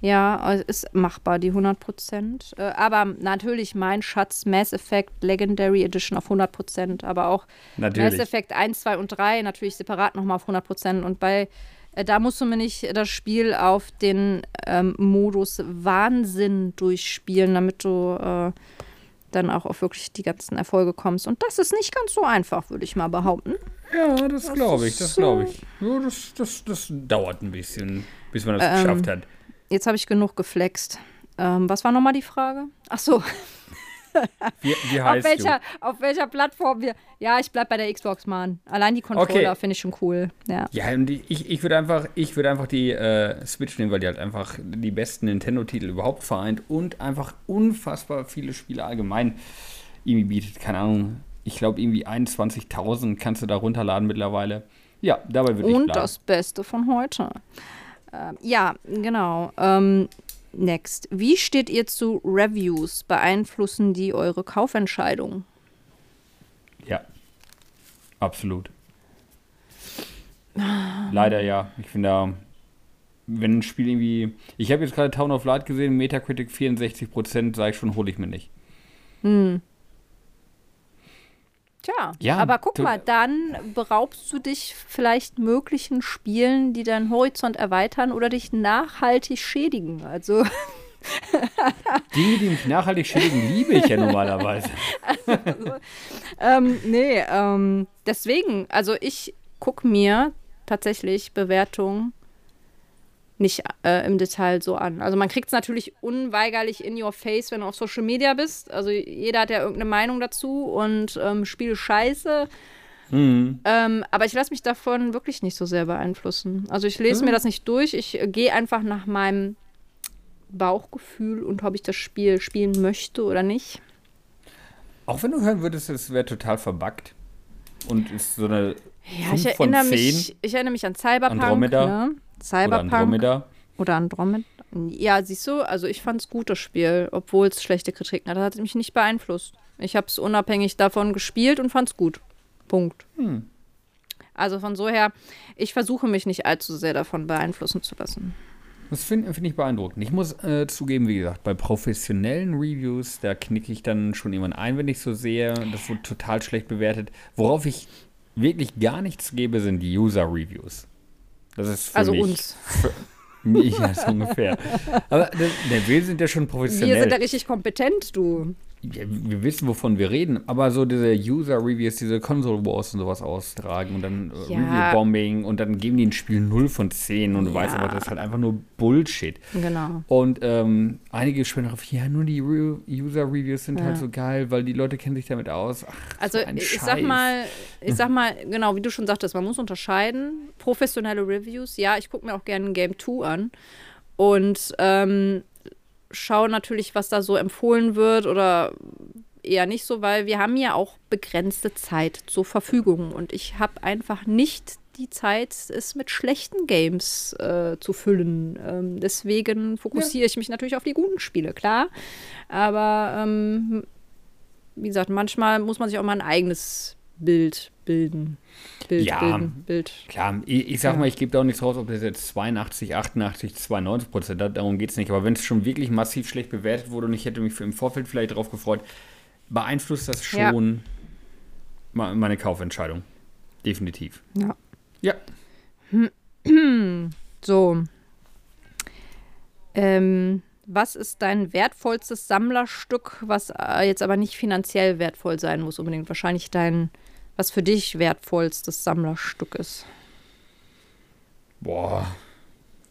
Ja, es ist machbar, die 100 Prozent. Äh, aber natürlich mein Schatz Mass Effect Legendary Edition auf 100 Prozent. Aber auch Mass Natürlich. Effect 1, 2 und 3 natürlich separat nochmal auf 100 Prozent. Und bei Äh, da musst du mir nicht das Spiel auf den ähm, Modus Wahnsinn durchspielen, damit du äh, dann auch auf wirklich die ganzen Erfolge kommst. Und das ist nicht ganz so einfach, würde ich mal behaupten. Ja, das glaube ich, das glaube ich. Ja, das, das, das dauert ein bisschen, bis man das ähm, geschafft hat. Jetzt habe ich genug geflext. Ähm, was war nochmal die Frage? Ach so. Wie, wie heißt auf welcher, du? Auf welcher Plattform wir. Ja, ich bleibe bei der Xbox, Mann. Allein die Controller okay. finde ich schon cool. Ja, ja und die, ich, ich würde einfach, würd einfach die äh, Switch nehmen, weil die halt einfach die besten Nintendo-Titel überhaupt vereint und einfach unfassbar viele Spiele allgemein irgendwie bietet. Keine Ahnung. Ich glaube, irgendwie 21.000 kannst du da runterladen mittlerweile. Ja, dabei würde ich bleiben. Und das Beste von heute. Ähm, ja, genau. Ähm, Next. Wie steht ihr zu Reviews? Beeinflussen die eure Kaufentscheidung? Ja, absolut. Leider ja. Ich finde da, wenn ein Spiel irgendwie. Ich habe jetzt gerade Town of Light gesehen, Metacritic 64%, sage ich schon, hole ich mir nicht. Hm. Tja, ja, aber guck mal, dann beraubst du dich vielleicht möglichen Spielen, die deinen Horizont erweitern oder dich nachhaltig schädigen. Also. Dinge, die mich nachhaltig schädigen, liebe ich ja normalerweise. Also, ähm, nee, ähm, deswegen, also ich gucke mir tatsächlich Bewertungen nicht äh, im Detail so an. Also man kriegt es natürlich unweigerlich in your face, wenn du auf Social Media bist. Also jeder hat ja irgendeine Meinung dazu und ähm, Spiel scheiße. Mhm. Ähm, aber ich lasse mich davon wirklich nicht so sehr beeinflussen. Also ich lese mhm. mir das nicht durch. Ich äh, gehe einfach nach meinem Bauchgefühl und ob ich das Spiel spielen möchte oder nicht. Auch wenn du hören würdest, es wäre total verbuggt und ist so eine ja, ich erinnere, mich, ich erinnere mich an Cyberpunk. Andromeda. Ne? Cyberpunk. Oder Andromeda. Oder Andromeda. Ja, siehst du, also ich fand es gut, das Spiel, obwohl es schlechte Kritiken hat. Das hat mich nicht beeinflusst. Ich habe es unabhängig davon gespielt und fand es gut. Punkt. Hm. Also von so her, ich versuche mich nicht allzu sehr davon beeinflussen zu lassen. Das finde find ich beeindruckend. Ich muss äh, zugeben, wie gesagt, bei professionellen Reviews, da knicke ich dann schon jemand ein, wenn ich so sehe. Das wird total schlecht bewertet. Worauf ich wirklich gar nichts gebe, sind die User-Reviews. Das ist für also mich, uns. Für mich ja, so ungefähr. Aber der, der, wir sind ja schon professionell. Wir sind ja richtig kompetent, du ja, wir wissen, wovon wir reden, aber so diese User-Reviews, diese Console Wars und sowas austragen und dann äh, ja. Review-Bombing und dann geben die ein Spiel 0 von 10 und du weißt aber, das ist halt einfach nur Bullshit. Genau. Und ähm, einige schwören darauf, ja, nur die User-Reviews sind ja. halt so geil, weil die Leute kennen sich damit aus. Ach, also so ich Scheiß. sag mal, ich sag mal, genau, wie du schon sagtest, man muss unterscheiden. Professionelle Reviews, ja, ich gucke mir auch gerne Game 2 an. Und ähm, schaue natürlich, was da so empfohlen wird oder eher nicht so, weil wir haben ja auch begrenzte Zeit zur Verfügung und ich habe einfach nicht die Zeit, es mit schlechten Games äh, zu füllen. Ähm, deswegen fokussiere ja. ich mich natürlich auf die guten Spiele, klar. Aber ähm, wie gesagt, manchmal muss man sich auch mal ein eigenes Bild bilden. Bild, ja, bilden, Bild. klar. Ich, ich sag ja. mal, ich gebe da auch nichts raus, ob das jetzt 82, 88, 92 Prozent hat. Darum geht es nicht. Aber wenn es schon wirklich massiv schlecht bewertet wurde und ich hätte mich für im Vorfeld vielleicht darauf gefreut, beeinflusst das schon ja. meine Kaufentscheidung. Definitiv. Ja. Ja. So. Ähm, was ist dein wertvollstes Sammlerstück, was äh, jetzt aber nicht finanziell wertvoll sein muss unbedingt? Wahrscheinlich dein was für dich wertvollstes Sammlerstück ist. Boah,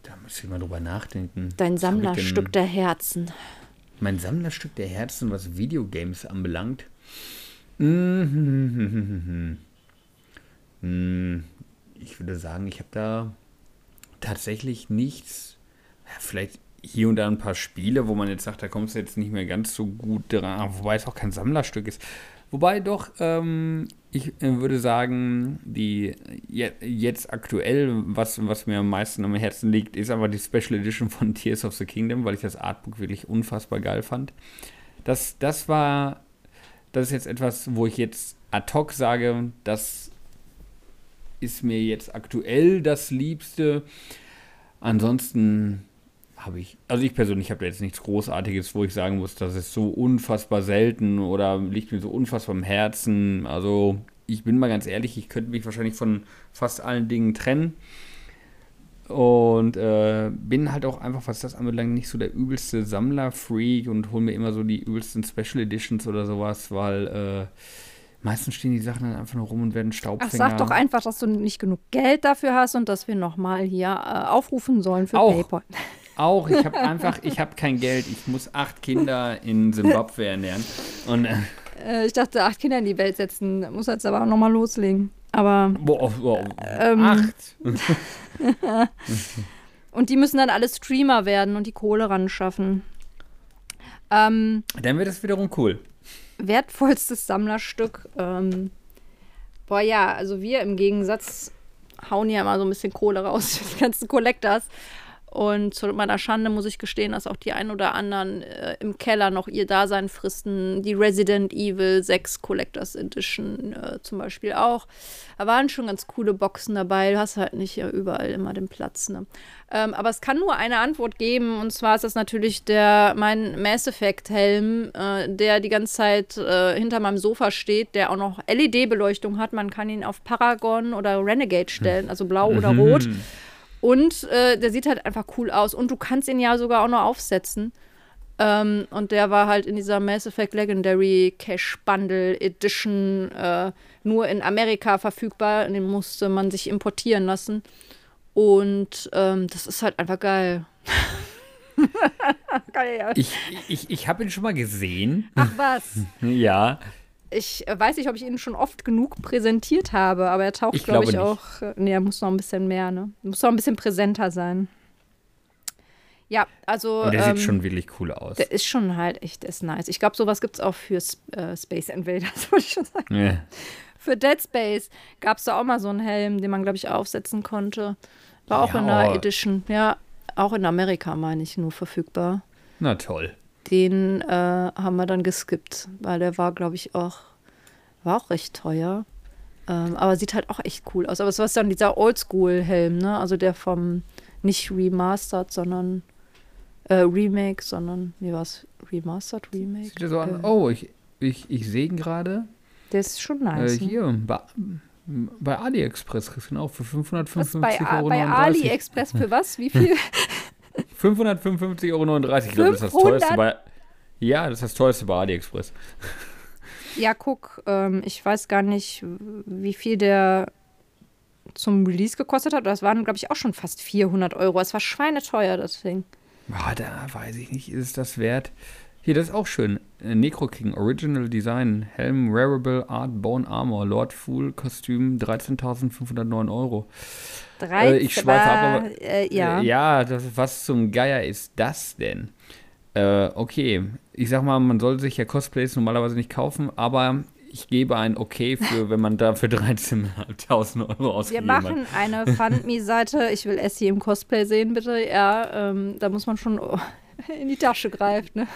da muss ich mal drüber nachdenken. Dein Sammlerstück der Herzen. Mein Sammlerstück der Herzen, was Videogames anbelangt. Ich würde sagen, ich habe da tatsächlich nichts. vielleicht hier und da ein paar Spiele, wo man jetzt sagt, da kommst du jetzt nicht mehr ganz so gut dran, wobei es auch kein Sammlerstück ist. Wobei doch, ähm, ich äh, würde sagen, die jetzt aktuell, was, was mir am meisten am Herzen liegt, ist aber die Special Edition von Tears of the Kingdom, weil ich das Artbook wirklich unfassbar geil fand. Das, das war, das ist jetzt etwas, wo ich jetzt ad hoc sage, das ist mir jetzt aktuell das Liebste. Ansonsten habe ich, also ich persönlich habe da jetzt nichts Großartiges, wo ich sagen muss, das ist so unfassbar selten oder liegt mir so unfassbar am Herzen. Also ich bin mal ganz ehrlich, ich könnte mich wahrscheinlich von fast allen Dingen trennen. Und äh, bin halt auch einfach, was das anbelangt, nicht so der übelste Sammler-Freak und hole mir immer so die übelsten Special Editions oder sowas, weil äh, meistens stehen die Sachen dann einfach nur rum und werden Staubfänger. Ach, sag doch einfach, dass du nicht genug Geld dafür hast und dass wir nochmal hier äh, aufrufen sollen für Auch. PayPal. Auch, ich habe einfach, ich habe kein Geld. Ich muss acht Kinder in Simbabwe ernähren. Und äh, Äh, ich dachte, acht Kinder in die Welt setzen, muss jetzt aber auch nochmal loslegen. Aber, boah, boah, Ähm, acht. und die müssen dann alle Streamer werden und die Kohle ran schaffen. Ähm, Dann wird das wiederum cool. wertvollstes Sammlerstück. Ähm, boah, ja, also wir im Gegensatz hauen ja immer so ein bisschen Kohle raus, die ganzen Collectors. Und zu meiner Schande muss ich gestehen, dass auch die ein oder anderen äh, im Keller noch ihr Dasein fristen. Die Resident Evil 6 Collectors Edition äh, zum Beispiel auch. Da waren schon ganz coole Boxen dabei. Du hast halt nicht ja überall immer den Platz. Ne? Ähm, aber es kann nur eine Antwort geben. Und zwar ist das natürlich der, mein Mass Effect Helm, äh, der die ganze Zeit äh, hinter meinem Sofa steht, der auch noch LED-Beleuchtung hat. Man kann ihn auf Paragon oder Renegade stellen, also blau oder rot. Und äh, der sieht halt einfach cool aus. Und du kannst ihn ja sogar auch noch aufsetzen. Ähm, und der war halt in dieser Mass Effect Legendary Cash Bundle Edition äh, nur in Amerika verfügbar. Den musste man sich importieren lassen. Und ähm, das ist halt einfach geil. geil, ja. Ich, ich, ich habe ihn schon mal gesehen. Ach was. Ja. Ich äh, weiß nicht, ob ich ihn schon oft genug präsentiert habe, aber er taucht, Ich glaube ich, glaube auch. Äh, nee, er muss noch ein bisschen mehr, ne? Muss noch ein bisschen präsenter sein. Ja, also. Und der ähm, sieht schon wirklich cool aus. Der ist schon halt echt ist nice. Ich glaube, sowas gibt es auch für äh, Space Invaders, wollte ich schon sagen. Ja. Für Dead Space gab es da auch mal so einen Helm, den man, glaube ich, aufsetzen konnte. War auch Ja, in der Edition. Ja, auch in Amerika, meine ich, nur verfügbar. Na toll. Den äh, haben wir dann geskippt, weil der war, glaube ich, auch, war auch recht teuer. Ähm, aber sieht halt auch echt cool aus. Aber es war dann dieser Oldschool-Helm, ne? Also der vom, nicht remastered, sondern äh, Remake, sondern, wie war's? Remastered, Remake? Sieht so an. Äh, Oh, ich, ich, ich sehe ihn gerade. Der ist schon Äh, nice. ne? hier, bei, bei AliExpress kriegst du ihn auch für Was, 555,39 bei, Euro. bei AliExpress für was? Wie viel? 555,39 Euro. Ich glaube, das ist das 500? teuerste bei. Ja, das ist das teuerste bei AliExpress. ja, guck, ähm, ich weiß gar nicht, wie viel der zum Release gekostet hat. Das waren, glaube ich, auch schon fast 400 Euro. Es war schweineteuer, das Ding. Ah, da weiß ich nicht, ist es das wert? Hier, das ist auch schön. Äh, Necro King, Original Design, Helm, Wearable, Art, Bone Armor, Lord Fool, Kostüm, 13.509 Euro. 13, ich schweife ab, aber- Äh, ja. Äh, ja, das, was zum Geier ist das denn? Äh, okay, ich sag mal, man soll sich ja Cosplays normalerweise nicht kaufen, aber ich gebe ein Okay für, wenn man dafür 13.500 Euro Wir ausgegeben hat. machen eine Fundme-Seite. Ich will Essie im Cosplay sehen, bitte. Ja, ähm, da muss man schon oh, in die Tasche greifen. Ne?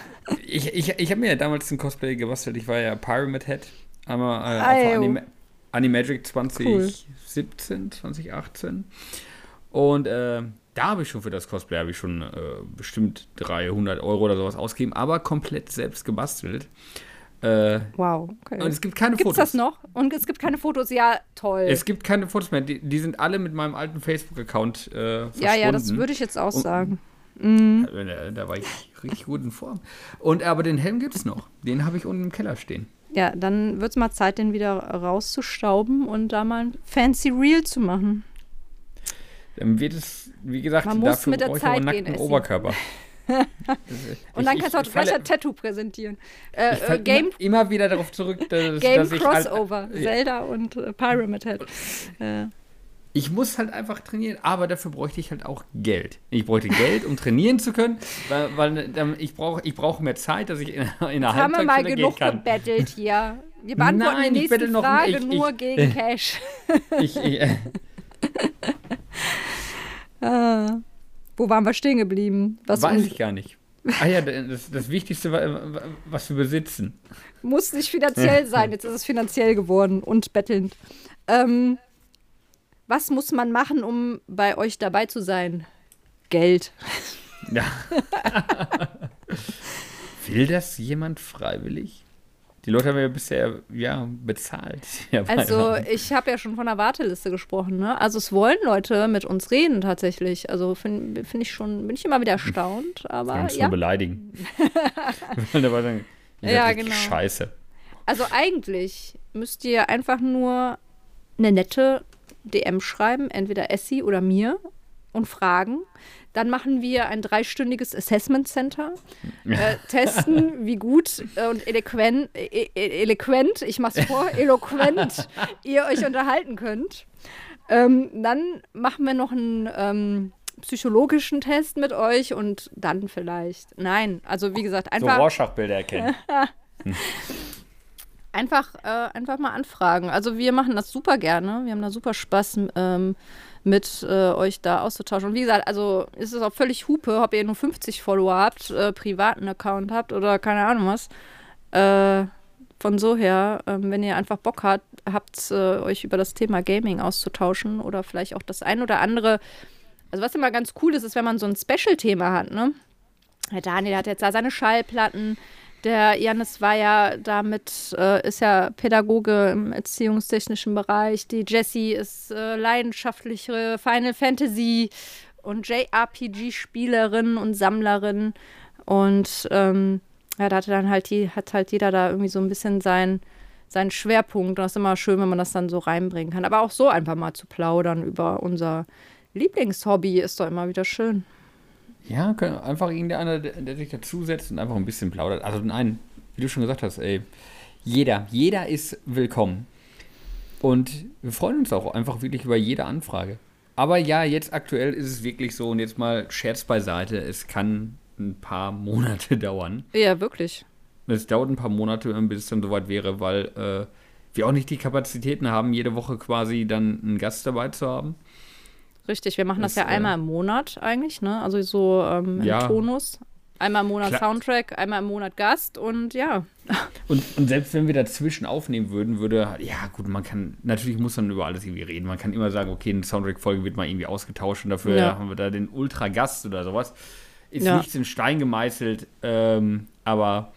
Ich, ich, ich habe mir ja damals ein Cosplay gebastelt. Ich war ja Pyramid Head. Einmal äh, auf jo. Anima Animagic 2017, 2018. Und äh, da habe ich schon für das Cosplay habe ich schon äh, bestimmt 300 Euro oder sowas ausgegeben, aber komplett selbst gebastelt. Äh, Wow, okay. und es gibt keine Gibt's Fotos. das noch? Und es gibt keine Fotos? Ja, toll. Es gibt keine Fotos mehr. Die, die sind alle mit meinem alten Facebook-Account äh, verschwunden. ja, ja, das würde ich jetzt auch Und- sagen. Da, da war ich richtig gut in Form. Und aber den Helm gibt es noch. Den habe ich unten im Keller stehen. Ja, dann wird es mal Zeit, den wieder rauszustauben und da mal ein fancy Reel zu machen. Dann wird es, wie gesagt, Man muss dafür mit der Zeit einen gehen, nackten. Oberkörper. Und dann kannst du auch gleich ein Tattoo präsentieren. Äh, äh, Game, immer, wieder darauf zurück, dass, Game dass ich halt, Crossover. Zelda und äh, Pyramid Head. Äh, ich muss halt einfach trainieren, aber dafür bräuchte ich halt auch Geld. Ich bräuchte Geld, um trainieren zu können, weil, weil ähm, ich brauche ich brauch mehr Zeit, dass ich in, in einer haben wir mal gehen genug kann. gebettelt hier. Wir beantworten Nein, die ich nächste noch- Frage ich- ich- nur gegen Cash. Ich, ich, äh, Ah. Wo waren wir stehen geblieben? Was weiß uns- ich gar nicht. Ah ja, das, das Wichtigste, wa- was wir besitzen. muss nicht finanziell sein. Jetzt ist es finanziell geworden und bettelnd. Ähm, was muss man machen, um bei euch dabei zu sein? Geld. Ja. Will das jemand freiwillig? Die Leute haben ja bisher ja bezahlt. Also ich habe ja schon von der Warteliste gesprochen. Ne? Also es wollen Leute mit uns reden tatsächlich. Also finde find ich schon, bin ich immer wieder erstaunt. Aber uns ja. nur beleidigen. sagen, ja, genau. Scheiße. Also eigentlich müsst ihr einfach nur eine nette DM schreiben, entweder Essie oder mir und fragen. Dann machen wir ein dreistündiges Assessment Center, äh, testen, wie gut äh, und eloquent, e e eloquent, ich mach's vor, eloquent ihr euch unterhalten könnt. Ähm, dann machen wir noch einen ähm, psychologischen Test mit euch und dann vielleicht. Nein, also wie gesagt, einfach. So Rorschach-Bilder erkennen. einfach, äh, einfach mal anfragen. Also wir machen das super gerne. Wir haben da super Spaß ähm, mit äh, euch da auszutauschen. Und wie gesagt, also ist es auch völlig Hupe, ob ihr nur 50 Follower habt, äh, privaten Account habt oder keine Ahnung was. Äh, von so her, ähm, wenn ihr einfach Bock habt, habt äh, euch über das Thema Gaming auszutauschen oder vielleicht auch das ein oder andere. Also was immer ganz cool ist, ist, wenn man so ein Special-Thema hat, ne? Daniel hat jetzt da seine Schallplatten, der Janis war ja damit, äh, ist ja Pädagoge im erziehungstechnischen Bereich. Die Jessie ist äh, leidenschaftliche Final Fantasy und JRPG-Spielerin und Sammlerin. Und ähm, ja, da hatte dann halt die, hat halt jeder da irgendwie so ein bisschen sein, seinen Schwerpunkt. Und das ist immer schön, wenn man das dann so reinbringen kann. Aber auch so einfach mal zu plaudern über unser Lieblingshobby ist doch immer wieder schön. Ja, einfach irgendeiner, der, der sich dazusetzt und einfach ein bisschen plaudert. Also nein, wie du schon gesagt hast, ey, jeder, jeder ist willkommen. Und wir freuen uns auch einfach wirklich über jede Anfrage. Aber ja, jetzt aktuell ist es wirklich so und jetzt mal Scherz beiseite, es kann ein paar Monate dauern. Ja, wirklich. Es dauert ein paar Monate, bis es dann soweit wäre, weil äh, wir auch nicht die Kapazitäten haben, jede Woche quasi dann einen Gast dabei zu haben. Richtig, wir machen das, das ja einmal äh, im Monat eigentlich, ne? Also so ähm, im ja. Tonus. Einmal im Monat Klar. Soundtrack, einmal im Monat Gast und ja. Und, und selbst wenn wir dazwischen aufnehmen würden, würde, ja gut, man kann, natürlich muss man über alles irgendwie reden. Man kann immer sagen, okay, eine Soundtrack-Folge wird mal irgendwie ausgetauscht und dafür ja. haben wir da den Ultra-Gast oder sowas. Ist ja. nichts in Stein gemeißelt, ähm, aber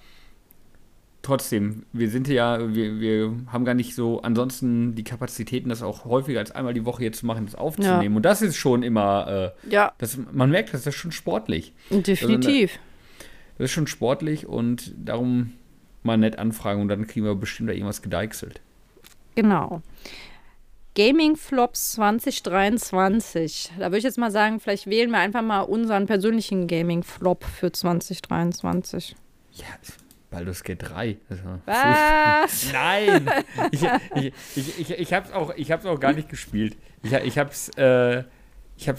trotzdem, wir sind ja, wir, wir haben gar nicht so ansonsten die Kapazitäten, das auch häufiger als einmal die Woche jetzt zu machen, das aufzunehmen. Ja. Und das ist schon immer, äh, ja. Das, man merkt, das ist schon sportlich. Definitiv. Also, das ist schon sportlich und darum mal nett anfragen und dann kriegen wir bestimmt da irgendwas gedeichselt. Genau. Gaming Flops 2023. Da würde ich jetzt mal sagen, vielleicht wählen wir einfach mal unseren persönlichen Gaming Flop für 2023. Ja, Baldur's Gate 3. Was? Nein! Ich, ich, ich, ich, ich habe es auch, auch gar nicht gespielt. Ich, ich habe es äh,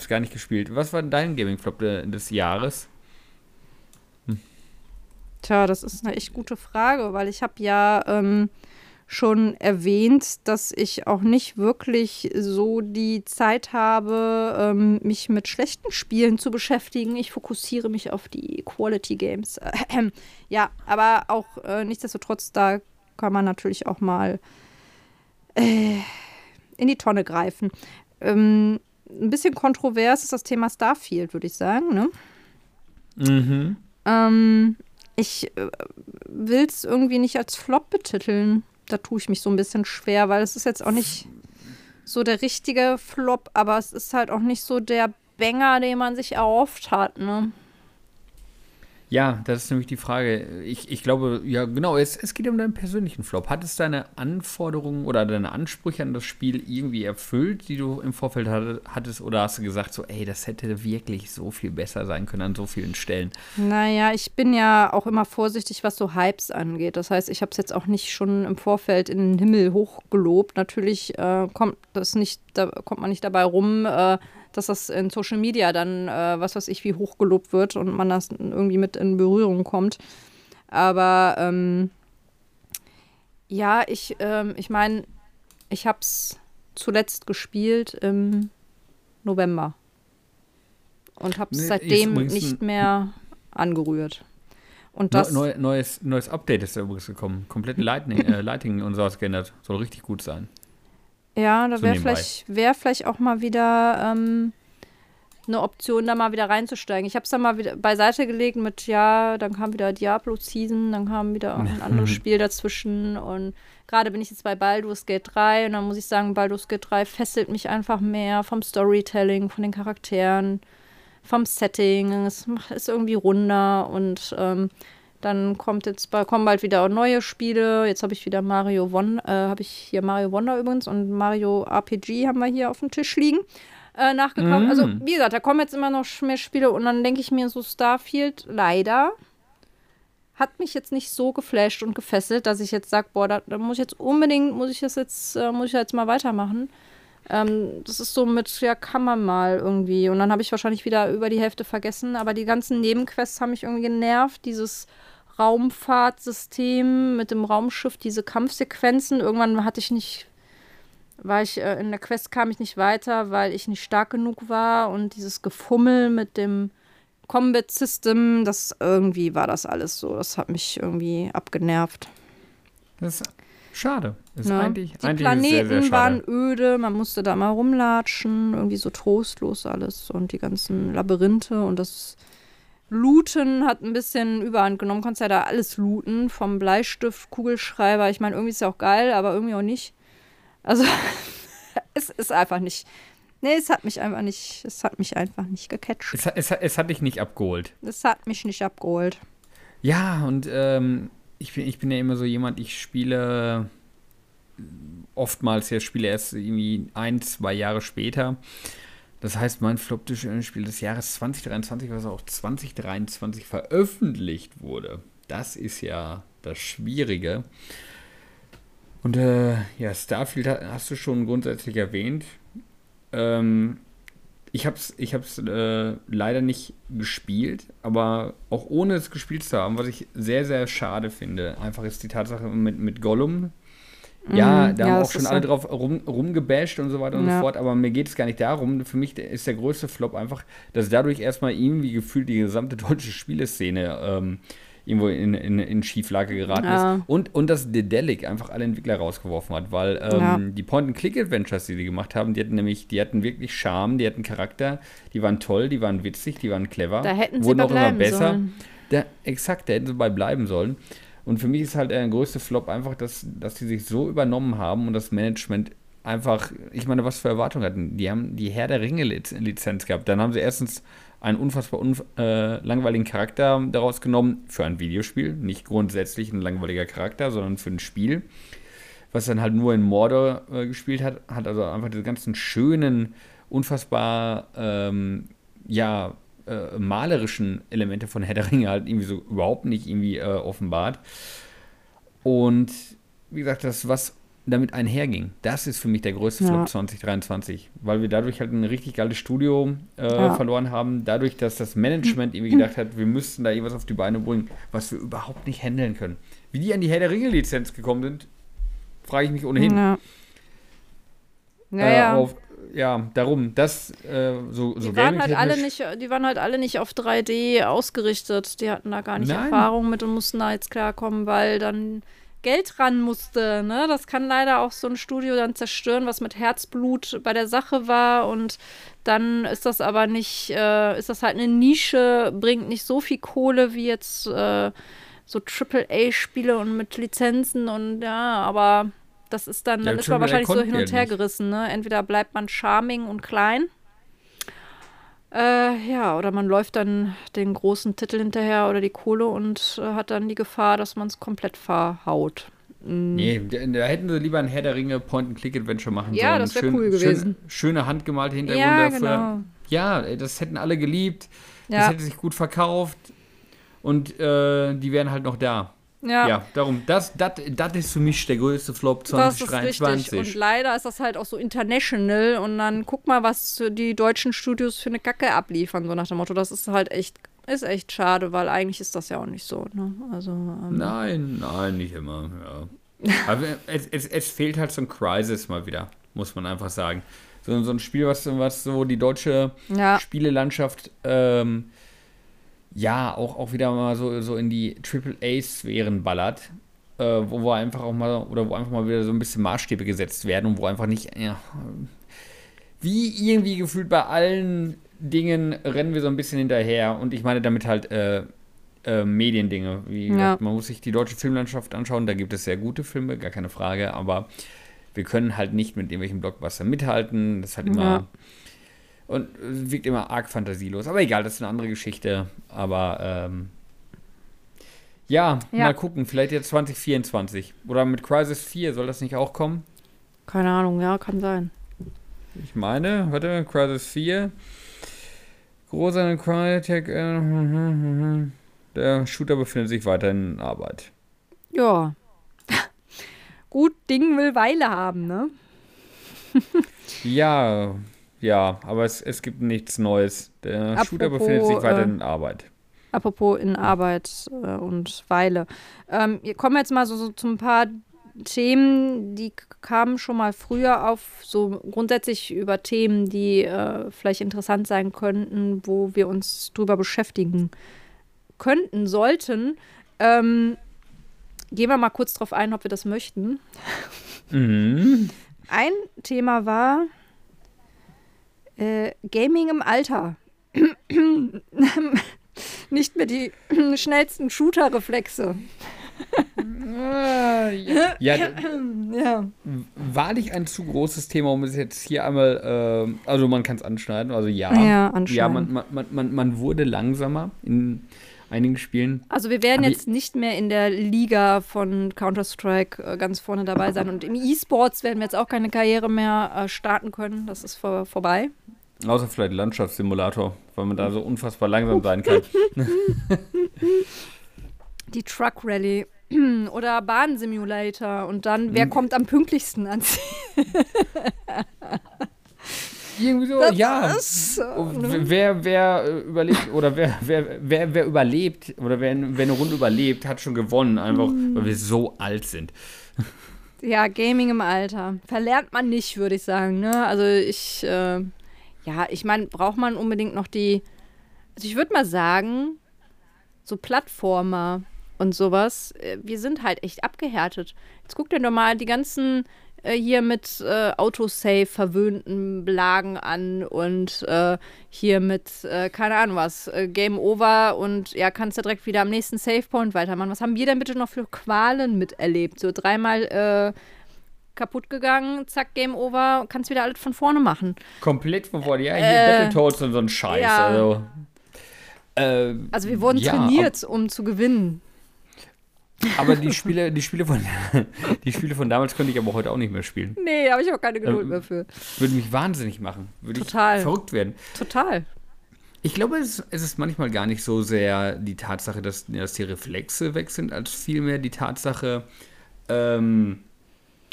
gar nicht gespielt. Was war dein Gaming-Flop des Jahres? Hm. Tja, das ist eine echt gute Frage, weil ich habe ja ähm, schon erwähnt, dass ich auch nicht wirklich so die Zeit habe, ähm, mich mit schlechten Spielen zu beschäftigen. Ich fokussiere mich auf die Quality Games. Ja, aber auch äh, nichtsdestotrotz, da kann man natürlich auch mal äh, in die Tonne greifen. Ähm, ein bisschen kontrovers ist das Thema Starfield, würde ich sagen. Ne? Mhm. Ähm, ich äh, will es irgendwie nicht als Flop betiteln da tue ich mich so ein bisschen schwer, weil es ist jetzt auch nicht so der richtige Flop, aber es ist halt auch nicht so der Banger, den man sich erhofft hat, ne? Ja, das ist nämlich die Frage. Ich, ich glaube, ja, genau, es, es geht um deinen persönlichen Flop. Hat es deine Anforderungen oder deine Ansprüche an das Spiel irgendwie erfüllt, die du im Vorfeld hattest? Oder hast du gesagt, so, ey, das hätte wirklich so viel besser sein können an so vielen Stellen? Naja, ich bin ja auch immer vorsichtig, was so Hypes angeht. Das heißt, ich habe es jetzt auch nicht schon im Vorfeld in den Himmel hochgelobt. Natürlich äh, kommt das nicht, da kommt man nicht dabei rum, äh, dass das in Social Media dann, äh, was weiß ich, wie hochgelobt wird und man das irgendwie mit in Berührung kommt. Aber ähm, ja, ich, ähm, ich meine, ich habe es zuletzt gespielt im November und habe es nee, seitdem nicht mehr angerührt. Und das Neu, neues, neues Update ist da übrigens gekommen. Komplett Lightning, äh, Lighting und sowas geändert. Soll richtig gut sein. Ja, da wäre vielleicht, wär vielleicht auch mal wieder ähm, eine Option, da mal wieder reinzusteigen. Ich habe es dann mal wieder beiseite gelegt mit, ja, dann kam wieder Diablo-Season, dann kam wieder ein anderes Spiel dazwischen und gerade bin ich jetzt bei Baldur's Gate 3 und dann muss ich sagen, Baldur's Gate 3 fesselt mich einfach mehr vom Storytelling, von den Charakteren, vom Setting. Es ist irgendwie runder und ähm, dann kommt jetzt kommen bald wieder neue Spiele. Jetzt habe ich wieder Mario Wonder, äh, habe ich hier Mario Wonder übrigens und Mario RPG haben wir hier auf dem Tisch liegen äh, nachgekauft. Mm. Also, wie gesagt, da kommen jetzt immer noch mehr Spiele und dann denke ich mir so, Starfield, leider, hat mich jetzt nicht so geflasht und gefesselt, dass ich jetzt sage, boah, da, da, muss ich jetzt unbedingt, muss ich das jetzt, äh, muss ich jetzt mal weitermachen. Ähm, das ist so mit, ja, kann man mal irgendwie. Und dann habe ich wahrscheinlich wieder über die Hälfte vergessen, aber die ganzen Nebenquests haben mich irgendwie genervt. Dieses Raumfahrtsystem mit dem Raumschiff, diese Kampfsequenzen. Irgendwann hatte ich nicht war ich äh, in der Quest kam ich nicht weiter, weil ich nicht stark genug war und dieses Gefummel mit dem Combat System, das irgendwie war das alles so. Das hat mich irgendwie abgenervt. Das schade. Ist ja. eigentlich, Die eigentlich Planeten sehr, sehr waren öde, man musste da mal rumlatschen, irgendwie so trostlos alles und die ganzen Labyrinthe und das Looten hat ein bisschen Überhand genommen. Konntest ja da alles looten, vom Bleistift, Kugelschreiber. Ich meine, irgendwie ist ja auch geil, aber irgendwie auch nicht. Also es ist einfach nicht. Nee, es hat mich einfach nicht, es hat mich einfach nicht gecatcht. Es, es, es hat dich nicht abgeholt. Es hat mich nicht abgeholt. Ja, und ähm, ich, bin, ich bin ja immer so jemand, ich spiele oftmals ja Spiele erst irgendwie ein, zwei Jahre später. Das heißt, mein Flop-Spiel des Jahres 2023, was auch 2023 veröffentlicht wurde, das ist ja das Schwierige. Und äh, ja, Starfield hast du schon grundsätzlich erwähnt. Ähm, ich habe es ich hab's, äh, leider nicht gespielt, aber auch ohne es gespielt zu haben, was ich sehr, sehr schade finde, einfach ist die Tatsache mit, mit Gollum. Ja, da ja, haben auch schon alle so. drauf rum, rumgebasht und so weiter und Ja. so fort, aber mir geht es gar nicht darum. Für mich ist der größte Flop einfach, dass dadurch erstmal irgendwie gefühlt die gesamte deutsche Spieleszene ähm, irgendwo in, in, in Schieflage geraten Ja. ist. Und, und dass Dedelic einfach alle Entwickler rausgeworfen hat, weil ähm, Ja. die Point-and-Click-Adventures, die die gemacht haben, die hatten nämlich, die hatten wirklich Charme, die hatten Charakter, die waren toll, die waren witzig, die waren clever. Da hätten sie wurden auch immer besser. sollen. Da, exakt, da hätten sie bei bleiben sollen. Und für mich ist halt der größte Flop einfach, dass, dass die sich so übernommen haben und das Management einfach, ich meine, was für Erwartungen hatten. Die haben die Herr der Ringe-Lizenz gehabt. Dann haben sie erstens einen unfassbar unf äh, langweiligen Charakter daraus genommen für ein Videospiel. Nicht grundsätzlich ein langweiliger Charakter, sondern für ein Spiel. Was dann halt nur in Mordor äh, gespielt hat. Hat also einfach diese ganzen schönen, unfassbar, ähm, ja, äh, malerischen Elemente von Herr der Ringe halt irgendwie so überhaupt nicht irgendwie äh, offenbart. Und wie gesagt, das, was damit einherging, das ist für mich der größte Ja. Flop 2023, weil wir dadurch halt ein richtig geiles Studio äh, Ja. verloren haben, dadurch, dass das Management irgendwie gedacht hat, wir müssten da irgendwas auf die Beine bringen, was wir überhaupt nicht handeln können. Wie die an die Herr der Ringe-Lizenz gekommen sind, frage ich mich ohnehin. Ja. Äh, ja. auf, ja, darum, das äh, so, so Die waren halt alle nicht, die waren halt alle nicht auf 3D ausgerichtet. Die hatten da gar nicht Nein. Erfahrung mit und mussten da jetzt klarkommen, weil dann Geld ran musste. Ne? Das kann leider auch so ein Studio dann zerstören, was mit Herzblut bei der Sache war. Und dann ist das aber nicht, äh, ist das halt eine Nische, bringt nicht so viel Kohle wie jetzt äh, so AAA-Spiele und mit Lizenzen und ja, aber das ist dann, Ja, dann ist man wahrscheinlich so hin und her gerissen. Ne? Entweder bleibt man charming und klein. Äh, ja, oder man läuft dann den großen Titel hinterher oder die Kohle und äh, hat dann die Gefahr, dass man es komplett verhaut. Mm. Nee, da, hätten sie lieber ein Herr der Ringe Point-and-Click-Adventure machen Ja, sollen. das wär Schön- cool gewesen. Schön, schöne handgemalte Hintergründe Ja, genau. Ja, das hätten alle geliebt. Das Ja. hätte sich gut verkauft. Und äh, die wären halt noch da. Ja, Ja, darum, das, das, das ist für mich der größte Flop das ist richtig. 2023. Und leider ist das halt auch so international und dann guck mal, was die deutschen Studios für eine Kacke abliefern, so nach dem Motto. Das ist halt echt, ist echt schade, weil eigentlich ist das ja auch nicht so. Ne? Also, ähm, Nein, nein, nicht immer. Ja. Aber es, es, es fehlt halt so ein Crisis mal wieder, muss man einfach sagen. So, so ein Spiel, was, was so die deutsche ja, Spielelandschaft ähm, ja auch, auch wieder mal so, so in die AAA-Sphären ballert. Äh, wo wir einfach auch mal, oder wo einfach mal wieder so ein bisschen Maßstäbe gesetzt werden und wo einfach nicht, ja, wie irgendwie gefühlt bei allen Dingen rennen wir so ein bisschen hinterher. Und ich meine damit halt äh, äh, Mediendinge. Wie gesagt, man muss sich die deutsche Filmlandschaft anschauen. Da gibt es sehr gute Filme, gar keine Frage. Aber wir können halt nicht mit irgendwelchen Blockbuster mithalten. Das ist halt immer. Ja. Und wirkt immer arg fantasielos. Aber egal, das ist eine andere Geschichte. Aber ähm, ja, ja, mal gucken. Vielleicht jetzt 2024. Oder mit Crisis 4 soll das nicht auch kommen? Keine Ahnung, ja, kann sein. Ich meine, warte, Crisis 4. Großer Crytek. Äh, der Shooter befindet sich weiterhin in Arbeit. Ja. Gut, Ding will Weile haben, ne? ja, ja, aber es, es gibt nichts Neues. Der Apropos, Shooter befindet sich weiterhin in Arbeit. Apropos in Arbeit äh, und Weile. Ähm, wir kommen jetzt mal so, so zu ein paar Themen, die kamen schon mal früher auf, so grundsätzlich über Themen, die äh, vielleicht interessant sein könnten, wo wir uns drüber beschäftigen könnten, sollten. Ähm, gehen wir mal kurz drauf ein, ob wir das möchten. Mhm. Ein Thema war äh, Gaming im Alter. Nicht mehr die schnellsten Shooter-Reflexe. Ja, ja, Wahrlich ein zu großes Thema, um es jetzt hier einmal, äh, also man kann es anschneiden, also ja. Ja, anschneiden. Ja, man, man, man, man wurde langsamer in einigen Spielen. Also wir werden jetzt nicht mehr in der Liga von Counter-Strike äh, ganz vorne dabei sein und im E-Sports werden wir jetzt auch keine Karriere mehr äh, starten können. Das ist vor, vorbei. Außer vielleicht Landschaftssimulator, weil man da so unfassbar langsam sein kann. Die Truck Rally oder Bahnsimulator und dann, wer hm. kommt am pünktlichsten ans Irgendwie so, das ja. Ne? Wer, wer äh, überlebt oder wer, wer, wer, wer überlebt oder wer, wer eine Runde überlebt, hat schon gewonnen, einfach mm. weil wir so alt sind. Ja, Gaming im Alter. Verlernt man nicht, würde ich sagen. Ne? Also ich, äh, ja, ich meine, braucht man unbedingt noch die, also ich würde mal sagen, so Plattformer und sowas, äh, wir sind halt echt abgehärtet. Jetzt guck dir doch mal die ganzen hier mit äh, Autosave verwöhnten Blagen an und äh, hier mit, äh, keine Ahnung was, äh, Game Over und ja, kannst du direkt wieder am nächsten Savepoint weitermachen. Was haben wir denn bitte noch für Qualen miterlebt? So dreimal äh, kaputt gegangen, zack, Game Over, kannst wieder alles von vorne machen. Komplett von vorne, ja, hier äh, Battletoads und so ein Scheiß. Ja. Also, äh, also wir wurden ja, trainiert, um zu gewinnen. Aber die Spiele, die Spiele von die Spiele von damals könnte ich aber heute auch nicht mehr spielen. Nee, habe ich auch keine Geduld ähm, mehr für. Würde mich wahnsinnig machen. Würde Total. ich verrückt werden. Total. Ich glaube, es, es, ist manchmal gar nicht so sehr die Tatsache, dass, dass die Reflexe weg sind, als vielmehr die Tatsache, ähm,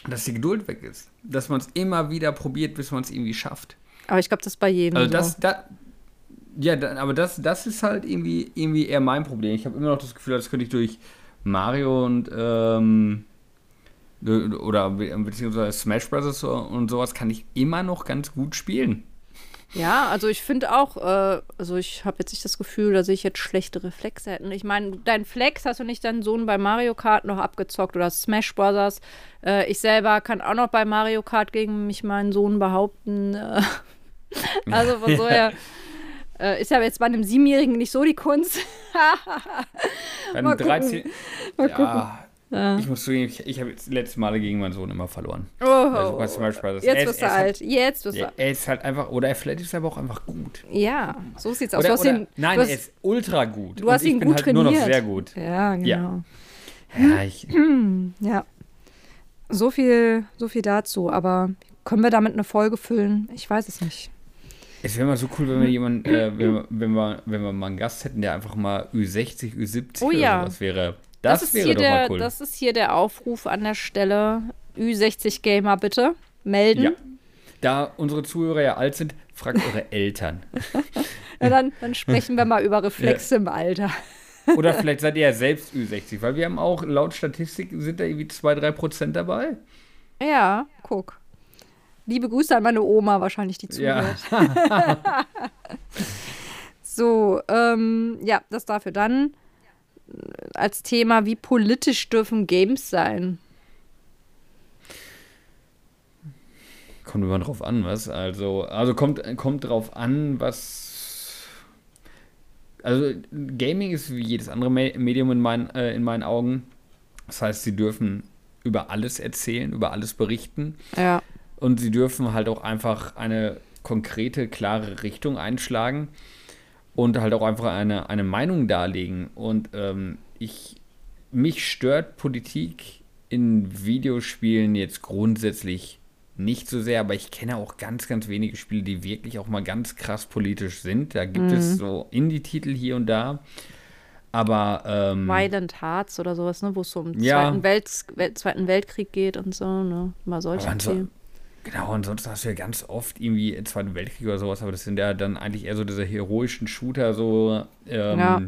dass die Geduld weg ist. Dass man es immer wieder probiert, bis man es irgendwie schafft. Aber ich glaube, das ist bei jedem. Also das, so. da, ja, da, aber das, das ist halt irgendwie, irgendwie eher mein Problem. Ich habe immer noch das Gefühl, das könnte ich durch Mario und ähm, oder beziehungsweise Smash Bros. und sowas kann ich immer noch ganz gut spielen. Ja, also ich finde auch, äh, also ich habe jetzt nicht das Gefühl, dass ich jetzt schlechte Reflexe hätte. Ich meine, dein Flex hast du nicht deinen Sohn bei Mario Kart noch abgezockt oder Smash Bros. Äh, ich selber kann auch noch bei Mario Kart gegen mich meinen Sohn behaupten. Äh, also von so her. Äh, ist ja jetzt bei einem Siebenjährigen nicht so die Kunst. bei einem 13. Mal gucken. Ja, ja. Ich muss zugeben, ich, ich habe jetzt letzte Male gegen meinen Sohn immer verloren. Oh, also, jetzt wirst du alt. Halt, jetzt wirst du alt. Er ist halt einfach, oder er vielleicht ist aber auch einfach gut. Ja, so sieht's aus. Oder, oder, ihn, nein, hast, er ist ultra gut. Du hast ihn gut halt trainiert. nur noch sehr gut. Ja, genau. Ja. Ja, ich, ja. So viel, so viel dazu. Aber können wir damit eine Folge füllen? Ich weiß es nicht. Es wäre mal so cool, wenn wir jemanden, äh, wenn, wir, wenn, wir, wenn wir mal einen Gast hätten, der einfach mal Ü60, Ü70 oh, ja. oder sowas wäre. Das, das wäre doch der, mal cool. Das ist hier der Aufruf an der Stelle. Ü60-Gamer bitte melden. Ja. Da unsere Zuhörer ja alt sind, fragt eure Eltern. ja, dann, dann sprechen wir mal über Reflexe ja. im Alter. Oder vielleicht seid ihr ja selbst Ü60, weil wir haben auch laut Statistik sind da irgendwie 2-3 Prozent dabei. Ja, guck. Liebe Grüße an meine Oma, wahrscheinlich, die zuhört. Ja. so, ähm, ja, das dafür. Dann äh, als Thema, wie politisch dürfen Games sein? kommt immer drauf an, was. Also, also kommt, kommt drauf an, was. Also, Gaming ist wie jedes andere Medium in, mein, äh, in meinen Augen. Das heißt, sie dürfen über alles erzählen, über alles berichten. Ja. Und sie dürfen halt auch einfach eine konkrete, klare Richtung einschlagen und halt auch einfach eine, eine Meinung darlegen. Und ähm, ich, mich stört Politik in Videospielen jetzt grundsätzlich nicht so sehr, aber ich kenne auch ganz, ganz wenige Spiele, die wirklich auch mal ganz krass politisch sind. Da gibt mhm. es so Indie-Titel hier und da. Aber ähm, Violent Hearts oder sowas, ne, wo es so um ja. Zweiten, Welt, Zweiten Weltkrieg geht und so, ne? Mal solche Themen. Genau, ansonsten hast du ja ganz oft irgendwie Zweiten Weltkrieg oder sowas, aber das sind ja dann eigentlich eher so diese heroischen Shooter, so ähm, ja.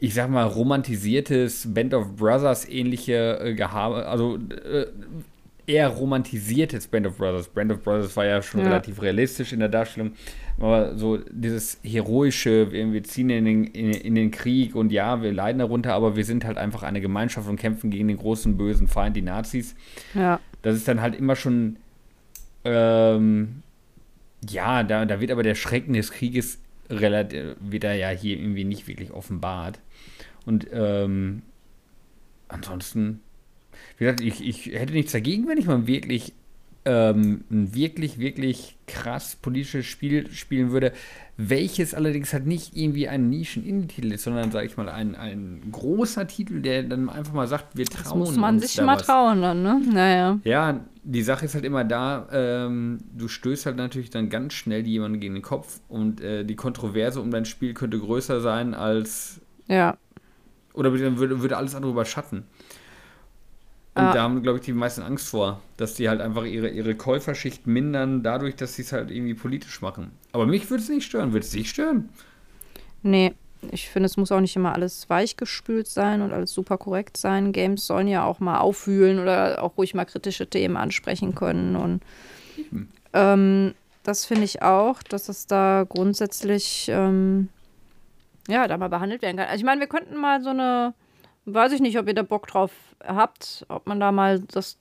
ich sag mal, romantisiertes Band of Brothers ähnliche äh, Gehabe, also äh, eher romantisiertes Band of Brothers. Band of Brothers war ja schon ja. relativ realistisch in der Darstellung, aber so dieses heroische, wir ziehen in den, in, in, den Krieg und ja, wir leiden darunter, aber wir sind halt einfach eine Gemeinschaft und kämpfen gegen den großen bösen Feind, die Nazis. Ja. Das ist dann halt immer schon ähm, ja, da, da wird aber der Schrecken des Krieges relativ, wird er ja hier irgendwie nicht wirklich offenbart. Und ähm, ansonsten, wie gesagt, ich, ich hätte nichts dagegen, wenn ich mal wirklich ähm, ein wirklich, wirklich krass politisches Spiel spielen würde, welches allerdings halt nicht irgendwie ein Nischen-Indie-Titel ist, sondern, sage ich mal, ein, ein großer Titel, der dann einfach mal sagt, wir trauen uns. Das muss man sich mal was. trauen dann, ne? Naja. Ja, die Sache ist halt immer da, ähm, du stößt halt natürlich dann ganz schnell jemanden gegen den Kopf und äh, die Kontroverse um dein Spiel könnte größer sein als. Ja. Oder würde, würde alles andere überschatten. Und ah. da haben, glaube ich, die meisten Angst vor, dass die halt einfach ihre, ihre Käuferschicht mindern, dadurch, dass sie es halt irgendwie politisch machen. Aber mich würde es nicht stören. Würde es dich stören? Nee, ich finde, es muss auch nicht immer alles weichgespült sein und alles super korrekt sein. Games sollen ja auch mal aufwühlen oder auch ruhig mal kritische Themen ansprechen können. Und ähm, das finde ich auch, dass es da grundsätzlich ähm, ja, da mal behandelt werden kann. Also ich meine, wir könnten mal so eine Weiß ich nicht, ob ihr da Bock drauf habt, ob man da mal das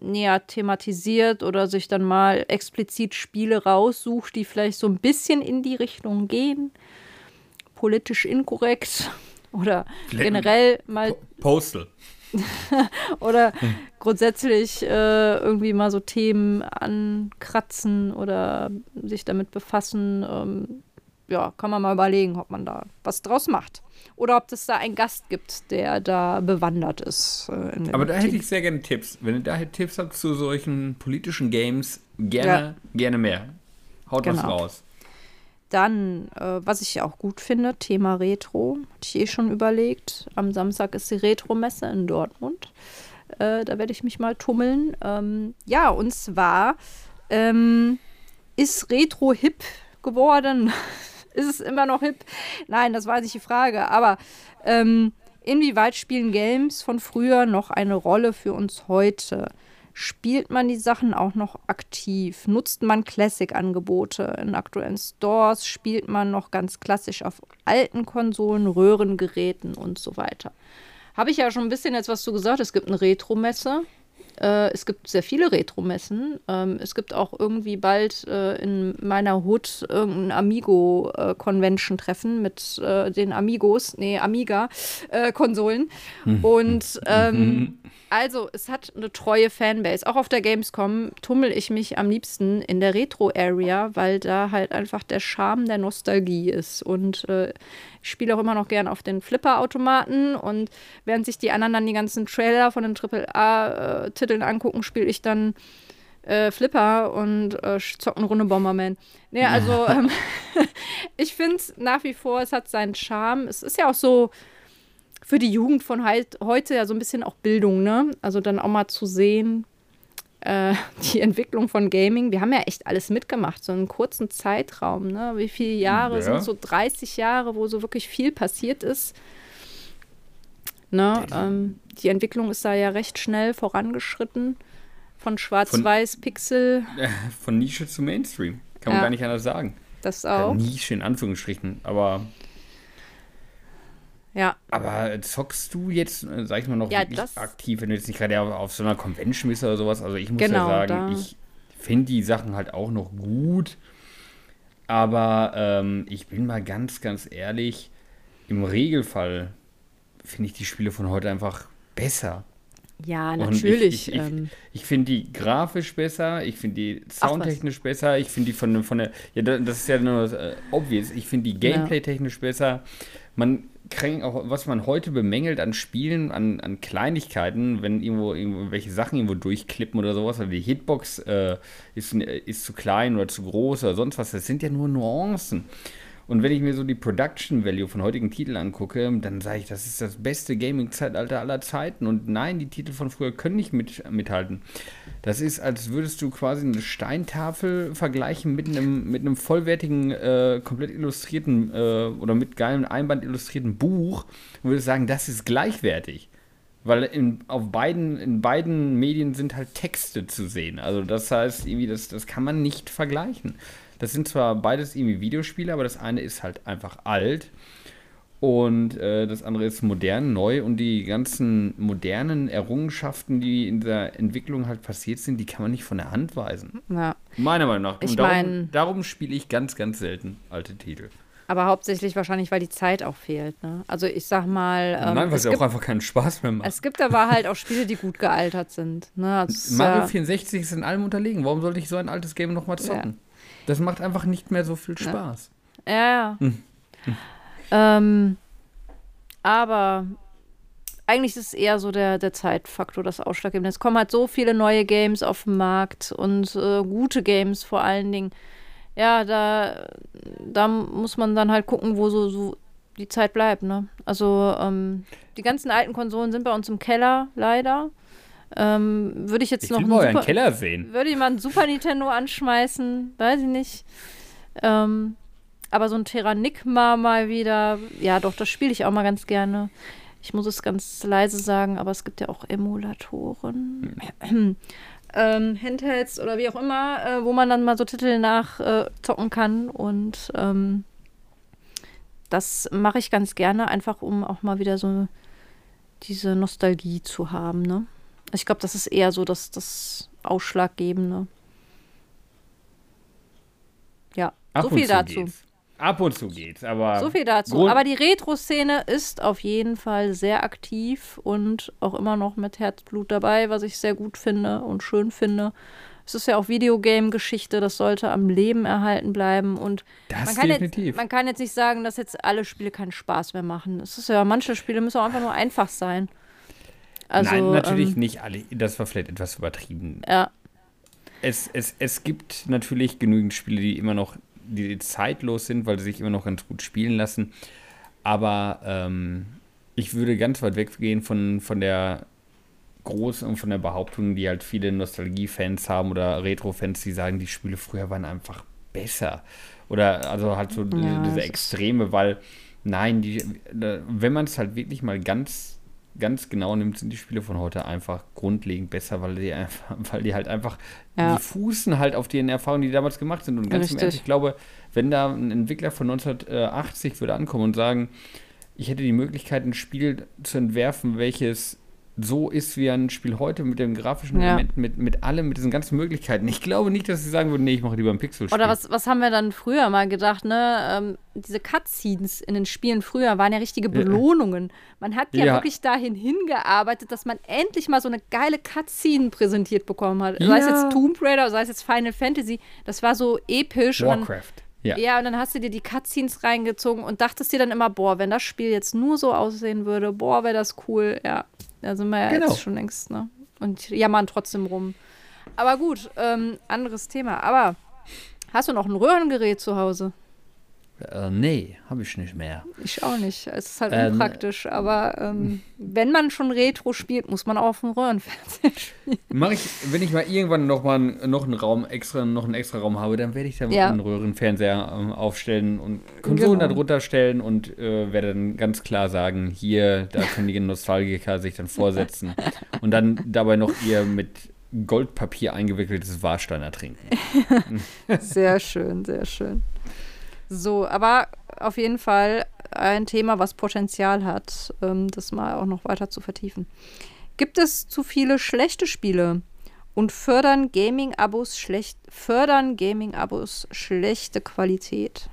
näher thematisiert oder sich dann mal explizit Spiele raussucht, die vielleicht so ein bisschen in die Richtung gehen. Politisch inkorrekt oder generell mal. Postal. oder grundsätzlich äh, irgendwie mal so Themen ankratzen oder sich damit befassen. Ähm, ja, kann man mal überlegen, ob man da was draus macht oder ob es da einen Gast gibt, der da bewandert ist. Äh, Aber da Team. hätte ich sehr gerne Tipps. Wenn ihr da Tipps habt zu solchen politischen Games, gerne, ja. gerne mehr. Haut genau. was raus. Dann, äh, was ich auch gut finde, Thema Retro. Hatte ich eh schon überlegt. Am Samstag ist die Retro-Messe in Dortmund. Äh, da werde ich mich mal tummeln. Ähm, ja, und zwar ähm, ist Retro hip geworden. ist es immer noch hip? Nein, das war nicht die Frage. Aber ähm, inwieweit spielen Games von früher noch eine Rolle für uns heute? Spielt man die Sachen auch noch aktiv? Nutzt man Classic-Angebote in aktuellen Stores? Spielt man noch ganz klassisch auf alten Konsolen, Röhrengeräten und so weiter? Habe ich ja schon ein bisschen jetzt was zu gesagt. Es gibt eine Retro-Messe. Äh, es gibt sehr viele Retro-Messen. Ähm, es gibt auch irgendwie bald äh, in meiner Hut irgendein Amigo-Convention-Treffen mit äh, den Amigos, nee, Amiga-Konsolen. Hm. Und ähm, also, es hat eine treue Fanbase. Auch auf der Gamescom tummel ich mich am liebsten in der Retro-Area, weil da halt einfach der Charme der Nostalgie ist. Und äh, ich spiele auch immer noch gern auf den Flipper-Automaten. Und während sich die anderen dann die ganzen Trailer von den AAA-Titeln angucken, spiele ich dann äh, Flipper und äh, zocken Runde Bomberman. Nee, also ähm, ich finde es nach wie vor, es hat seinen Charme. Es ist ja auch so für die Jugend von halt heute ja so ein bisschen auch Bildung, ne? Also dann auch mal zu sehen, äh, die Entwicklung von Gaming. Wir haben ja echt alles mitgemacht, so einen kurzen Zeitraum, ne? Wie viele Jahre ja. sind so 30 Jahre, wo so wirklich viel passiert ist. Ne? Ähm, die Entwicklung ist da ja recht schnell vorangeschritten. Von Schwarz-Weiß, Pixel. Äh, von Nische zu Mainstream. Kann man ja. gar nicht anders sagen. Das auch. Ja, Nische in Anführungsstrichen, aber ja. Aber zockst du jetzt, äh, sag ich mal, noch ja, aktiv, wenn du jetzt nicht gerade auf so einer Convention bist oder sowas? Also ich muss genau, ja sagen, ich finde die Sachen halt auch noch gut. Aber ähm, ich bin mal ganz, ganz ehrlich, im Regelfall finde ich die Spiele von heute einfach besser. Ja, natürlich. ich, ich, ich, ähm. ich finde die grafisch besser, ich finde die soundtechnisch besser, ich finde die von, von der, ja, das ist ja nur äh, obvious, ich finde die gameplay-technisch besser. Man kriegt auch, was man heute bemängelt an Spielen, an, an Kleinigkeiten, wenn irgendwo irgendwelche Sachen irgendwo durchklippen oder sowas, oder die Hitbox äh, ist, ist zu klein oder zu groß oder sonst was, das sind ja nur Nuancen. Und wenn ich mir so die Production Value von heutigen Titeln angucke, dann sage ich, das ist das beste Gaming-Zeitalter aller Zeiten. Und nein, die Titel von früher können nicht mit, mithalten. Das ist, als würdest du quasi eine Steintafel vergleichen mit einem, mit einem vollwertigen, äh, komplett illustrierten äh, oder mit geilem Einband illustrierten Buch und würdest sagen, das ist gleichwertig. Weil in, auf beiden, in beiden Medien sind halt Texte zu sehen. Also das heißt, irgendwie, das, das kann man nicht vergleichen. Das sind zwar beides irgendwie Videospiele, aber das eine ist halt einfach alt und äh, das andere ist modern, neu und die ganzen modernen Errungenschaften, die in der Entwicklung halt passiert sind, die kann man nicht von der Hand weisen. Ja. Meiner Meinung nach. Ich und darum, darum spiele ich ganz, ganz selten alte Titel. Aber hauptsächlich wahrscheinlich, weil die Zeit auch fehlt. Ne? Also ich sag mal. Ähm, Nein, weil es ja auch einfach keinen Spaß mehr macht. Es gibt aber halt auch Spiele, die gut gealtert sind. Ne? Also Mario ja 64 ist in allem unterlegen. Warum sollte ich so ein altes Game nochmal zocken? Ja. Das macht einfach nicht mehr so viel Spaß. Ja, ja. Hm. Hm. Ähm, aber eigentlich ist es eher so der, der Zeitfaktor, das Ausschlaggebende. Es kommen halt so viele neue Games auf den Markt und äh, gute Games vor allen Dingen. Ja, da, da muss man dann halt gucken, wo so, so die Zeit bleibt. Ne? Also ähm, die ganzen alten Konsolen sind bei uns im Keller, leider. Ähm, würde ich jetzt ich noch will mal Super, Keller sehen. Würde ich mal ein Super Nintendo anschmeißen, weiß ich nicht. Ähm, aber so ein Terranigma mal wieder, ja doch, das spiele ich auch mal ganz gerne. Ich muss es ganz leise sagen, aber es gibt ja auch Emulatoren. Hm. ähm, Handhelds oder wie auch immer, äh, wo man dann mal so Titel nachzocken äh, kann. Und ähm, das mache ich ganz gerne, einfach um auch mal wieder so diese Nostalgie zu haben, ne? Ich glaube, das ist eher so das, das Ausschlaggebende. Ja, Ab so viel dazu. Geht's. Ab und zu geht's, aber. So viel dazu. Aber die Retro-Szene ist auf jeden Fall sehr aktiv und auch immer noch mit Herzblut dabei, was ich sehr gut finde und schön finde. Es ist ja auch Videogame-Geschichte, das sollte am Leben erhalten bleiben. Und das man kann, definitiv. Jetzt, man kann jetzt nicht sagen, dass jetzt alle Spiele keinen Spaß mehr machen. Es ist ja, manche Spiele müssen auch einfach nur einfach sein. Also, Nein, natürlich ähm, nicht alle. Das war vielleicht etwas übertrieben. Ja. Es, es, es gibt natürlich genügend Spiele, die immer noch die zeitlos sind, weil sie sich immer noch ganz gut spielen lassen. Aber ähm, ich würde ganz weit weggehen von, von der großen und von der Behauptung, die halt viele Nostalgie-Fans haben oder Retro-Fans, die sagen, die Spiele früher waren einfach besser. Oder also halt so ja, diese Extreme, weil nein, die, wenn man es halt wirklich mal ganz ganz genau nimmt, sind die Spiele von heute einfach grundlegend besser, weil die einfach, weil die halt einfach, ja. die fußen halt auf den Erfahrungen, die damals gemacht sind. Und ganz im Ernst, ich glaube, wenn da ein Entwickler von 1980 würde ankommen und sagen, ich hätte die Möglichkeit, ein Spiel zu entwerfen, welches so ist wie ein Spiel heute mit dem grafischen ja. Element, mit, mit allem, mit diesen ganzen Möglichkeiten. Ich glaube nicht, dass sie sagen würden, nee, ich mache lieber ein Pixel-Spiel. Oder was, was haben wir dann früher mal gedacht, ne? Ähm, diese Cutscenes in den Spielen früher waren ja richtige Belohnungen. Man hat ja, ja, wirklich dahin hingearbeitet, dass man endlich mal so eine geile Cutscene präsentiert bekommen hat. Ja. Sei es jetzt Tomb Raider, sei es jetzt Final Fantasy. Das war so episch. Warcraft. Ja. ja, und dann hast du dir die Cutscenes reingezogen und dachtest dir dann immer, boah, wenn das Spiel jetzt nur so aussehen würde, boah, wäre das cool. Ja, da sind wir ja genau. jetzt schon längst, ne? Und jammern trotzdem rum. Aber gut, ähm, anderes Thema. Aber hast du noch ein Röhrengerät zu Hause? Äh, nee, habe ich nicht mehr. Ich auch nicht. Es ist halt ähm, unpraktisch. Aber ähm, wenn man schon Retro spielt, muss man auch auf dem Röhrenfernseher spielen. Mach ich, wenn ich mal irgendwann noch mal noch einen Raum extra, noch einen extra Raum habe, dann werde ich da ja. einen Röhrenfernseher ähm, aufstellen und Konsolen genau. darunter stellen und äh, werde dann ganz klar sagen, hier, da können die Nostalgiker sich dann vorsetzen und dann dabei noch ihr mit Goldpapier eingewickeltes Warsteiner trinken. sehr schön, sehr schön. So, aber auf jeden Fall ein Thema, was Potenzial hat, ähm, das mal auch noch weiter zu vertiefen. Gibt es zu viele schlechte Spiele? Und fördern Gaming-Abos schlecht, fördern Gaming-Abos schlechte Qualität.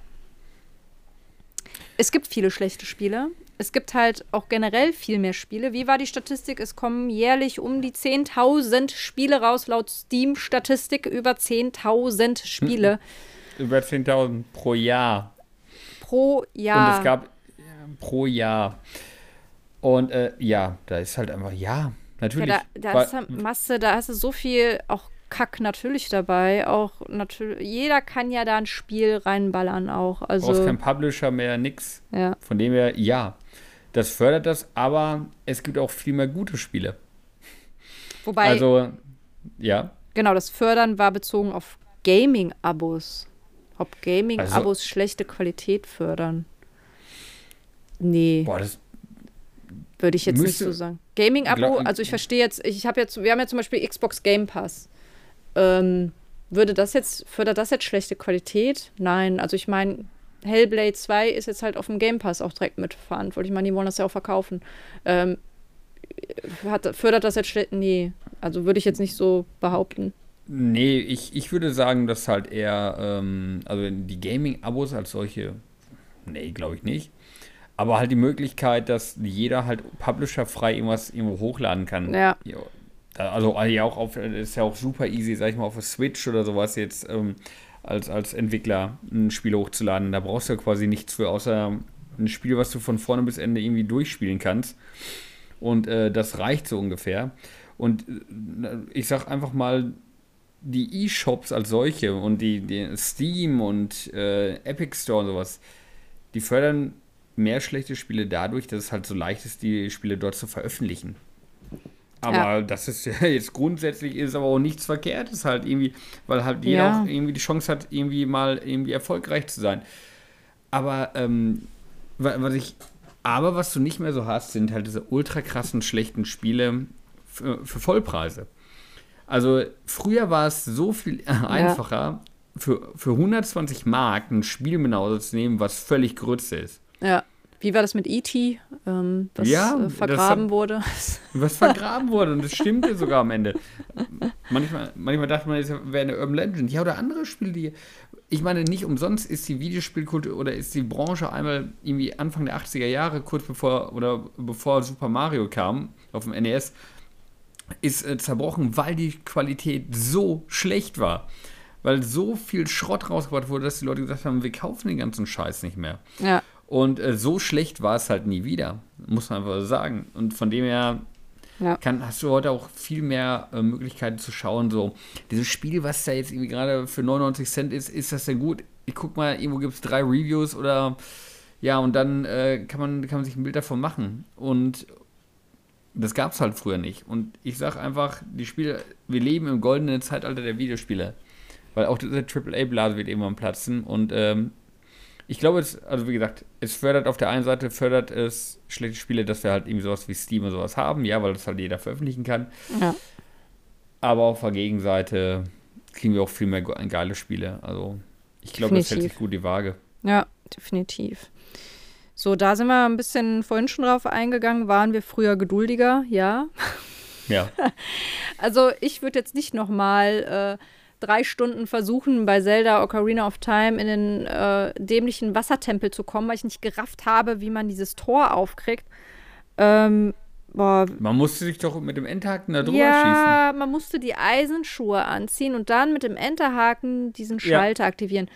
Es gibt viele schlechte Spiele. Es gibt halt auch generell viel mehr Spiele. Wie war die Statistik? Es kommen jährlich um die 10.000 Spiele raus, laut Steam-Statistik über 10.000 Spiele. Über 10.000 pro Jahr. Pro Jahr. Und es gab ja, pro Jahr. Und äh, ja, da ist halt einfach, ja, natürlich. Ja, da, da ist halt Masse, da hast du so viel auch Kack natürlich dabei. Auch natürlich, jeder kann ja da ein Spiel reinballern auch. Also brauchst kein Publisher mehr, nix. Ja. Von dem her, ja, das fördert das, aber es gibt auch viel mehr gute Spiele. Wobei, Also, ja. genau, das Fördern war bezogen auf Gaming-Abos. Ob Gaming-Abos Also- schlechte Qualität fördern. Nee, Boah, das, würde ich jetzt nicht so sagen. Gaming-Abo, also ich verstehe jetzt, ich habe jetzt, wir haben ja zum Beispiel Xbox Game Pass. Ähm, würde das jetzt, fördert das jetzt schlechte Qualität? Nein, also ich meine, Hellblade 2 ist jetzt halt auf dem Game Pass auch direkt mitverantwortlich. Ich meine, die wollen das ja auch verkaufen. Ähm, hat, fördert das jetzt schlecht? Nee, also würde ich jetzt nicht so behaupten. Nee, ich, ich würde sagen, dass halt eher, ähm, also die Gaming-Abos als solche, nee, glaube ich nicht. Aber halt die Möglichkeit, dass jeder halt publisherfrei irgendwas irgendwo hochladen kann. Ja. Also ja auch auf, ist ja auch super easy, sag ich mal, auf der Switch oder sowas jetzt ähm, als, als Entwickler ein Spiel hochzuladen. Da brauchst du ja quasi nichts für, außer ein Spiel, was du von vorne bis Ende irgendwie durchspielen kannst. Und äh, das reicht so ungefähr. Und äh, ich sag einfach mal, die E-Shops als solche und die, die Steam und äh, Epic Store und sowas, die fördern mehr schlechte Spiele dadurch, dass es halt so leicht ist, die Spiele dort zu veröffentlichen. Aber Ja. das ist ja jetzt grundsätzlich ist aber auch nichts Verkehrtes halt irgendwie, weil halt jeder Ja. auch irgendwie die Chance hat, irgendwie mal irgendwie erfolgreich zu sein. Aber ähm, wa- was ich, aber was du nicht mehr so hast, sind halt diese ultra krassen schlechten Spiele für, für Vollpreise. Also früher war es so viel einfacher, für, für 120 Mark ein Spiel mit nach Hause zu nehmen, was völlig Grütze ist. Ja. Wie war das mit E.T., ähm, was Ja, äh, das vergraben hat- wurde? Was vergraben wurde und das stimmte sogar am Ende. Manchmal, manchmal dachte man, es wäre eine Urban Legend. Ja, oder andere Spiele, die. Ich meine, nicht umsonst ist die Videospielkultur oder ist die Branche einmal irgendwie Anfang der 80er Jahre, kurz bevor oder bevor Super Mario kam auf dem NES, ist äh, zerbrochen, weil die Qualität so schlecht war. Weil so viel Schrott rausgebracht wurde, dass die Leute gesagt haben, wir kaufen den ganzen Scheiß nicht mehr. Ja. Und äh, so schlecht war es halt nie wieder, muss man einfach sagen. Und von dem her Ja. kann, hast du heute auch viel mehr äh, Möglichkeiten zu schauen. So, dieses Spiel, was da jetzt irgendwie gerade für 99 Cent ist, ist das denn gut? Ich guck mal, irgendwo gibt es drei Reviews oder ja, und dann äh, kann, man, kann man sich ein Bild davon machen. Und das gab es halt früher nicht. Und ich sag einfach, die Spiele, wir leben im goldenen Zeitalter der Videospiele. Weil auch diese AAA-Blase wird irgendwann platzen. Und ähm, ich glaube, es, also wie gesagt, es fördert auf der einen Seite, fördert es schlechte Spiele, dass wir halt irgendwie sowas wie Steam und sowas haben, ja, weil das halt jeder veröffentlichen kann. Ja. Aber auf der Gegenseite kriegen wir auch viel mehr ge- geile Spiele. Also ich glaube, das hält sich gut die Waage. Ja, definitiv. So, da sind wir ein bisschen vorhin schon drauf eingegangen. Waren wir früher geduldiger? Ja. Ja. Also, ich würde jetzt nicht noch mal äh, drei Stunden versuchen, bei Zelda Ocarina of Time in den äh, dämlichen Wassertempel zu kommen, weil ich nicht gerafft habe, wie man dieses Tor aufkriegt. Ähm, boah, Man musste sich doch mit dem Endhaken da drüber ja, man musste die Eisenschuhe anziehen und dann mit dem Enterhaken diesen Ja. Schalter aktivieren.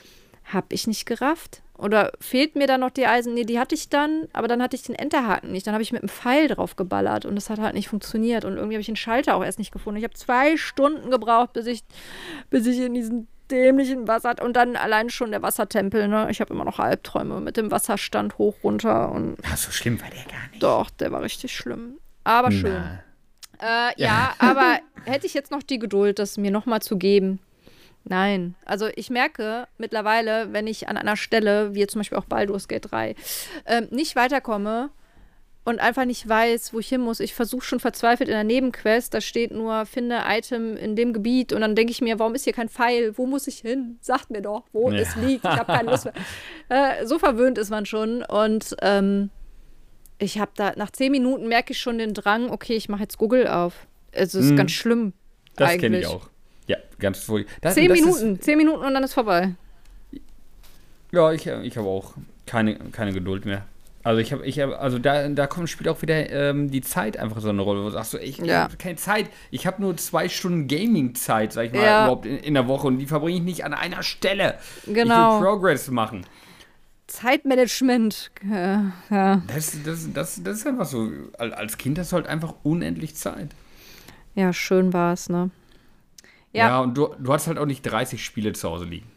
Hab ich nicht gerafft? Oder fehlt mir da noch die Eisen? Nee, die hatte ich dann, aber dann hatte ich den Enterhaken nicht. Dann habe ich mit dem Pfeil drauf geballert und das hat halt nicht funktioniert. Und irgendwie habe ich den Schalter auch erst nicht gefunden. Ich habe zwei Stunden gebraucht, bis ich, bis ich in diesen dämlichen Wasser und dann allein schon der Wassertempel, ne? Ich habe immer noch Albträume mit dem Wasserstand hoch runter und. Ach, so schlimm war der gar nicht. doch, der war richtig schlimm. Aber schön. Äh, ja, aber hätte ich jetzt noch die Geduld, das mir nochmal zu geben? Nein. Also ich merke mittlerweile, wenn ich an einer Stelle, wie zum Beispiel auch Baldur's Gate 3, ähm, nicht weiterkomme und einfach nicht weiß, wo ich hin muss. Ich versuche schon verzweifelt in der Nebenquest, da steht nur, finde Item in dem Gebiet und dann denke ich mir, warum ist hier kein Pfeil? Wo muss ich hin? Sagt mir doch, wo Ja. es liegt. Ich habe keine Lust mehr. Äh, so verwöhnt ist man schon und ähm, ich habe da, nach zehn Minuten merke ich schon den Drang, okay, ich mache jetzt Google auf. Es ist Mhm. ganz schlimm. Das kenne ich auch. Ja, ganz furchtbar. Das, zehn das Minuten, ist, zehn Minuten und dann ist vorbei. Ja, ich, ich habe auch keine, keine Geduld mehr. Also ich habe, ich habe, also da, da kommt spielt auch wieder ähm, die Zeit einfach so eine Rolle. Wo du sagst so, ich ja. habe keine Zeit. Ich habe nur zwei Stunden Gaming-Zeit, sag ich mal, ja. überhaupt in, in, der Woche und die verbringe ich nicht an einer Stelle. Genau. Ich will Progress machen. Zeitmanagement. Ja. ja. Das, das, das, das ist einfach so. Als Kind hast du halt einfach unendlich Zeit. Ja, schön war es, ne? Ja, ja und du, du hast halt auch nicht 30 Spiele zu Hause liegen.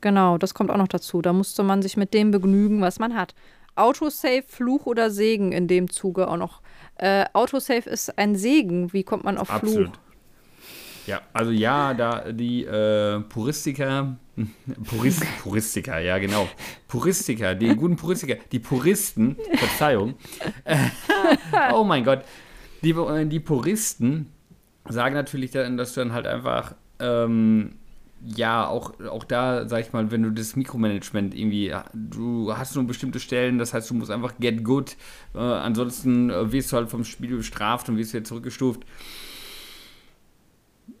Genau, das kommt auch noch dazu. Da musste man sich mit dem begnügen, was man hat. Autosave, Fluch oder Segen in dem Zuge auch noch. Äh, Autosave ist ein Segen. Wie kommt man auf Absolut. Fluch? Ja, also ja, da die äh, Puristiker, Purist, Puristiker, ja genau, Puristiker, die guten Puristiker, die Puristen, Verzeihung, oh mein Gott, die, äh, die Puristen sagen natürlich dann, dass du dann halt einfach ähm, ja, auch, auch da, sag ich mal, wenn du das Mikromanagement irgendwie, du hast nur bestimmte Stellen, das heißt, du musst einfach get good, äh, ansonsten äh, wirst du halt vom Spiel bestraft und wirst wieder zurückgestuft.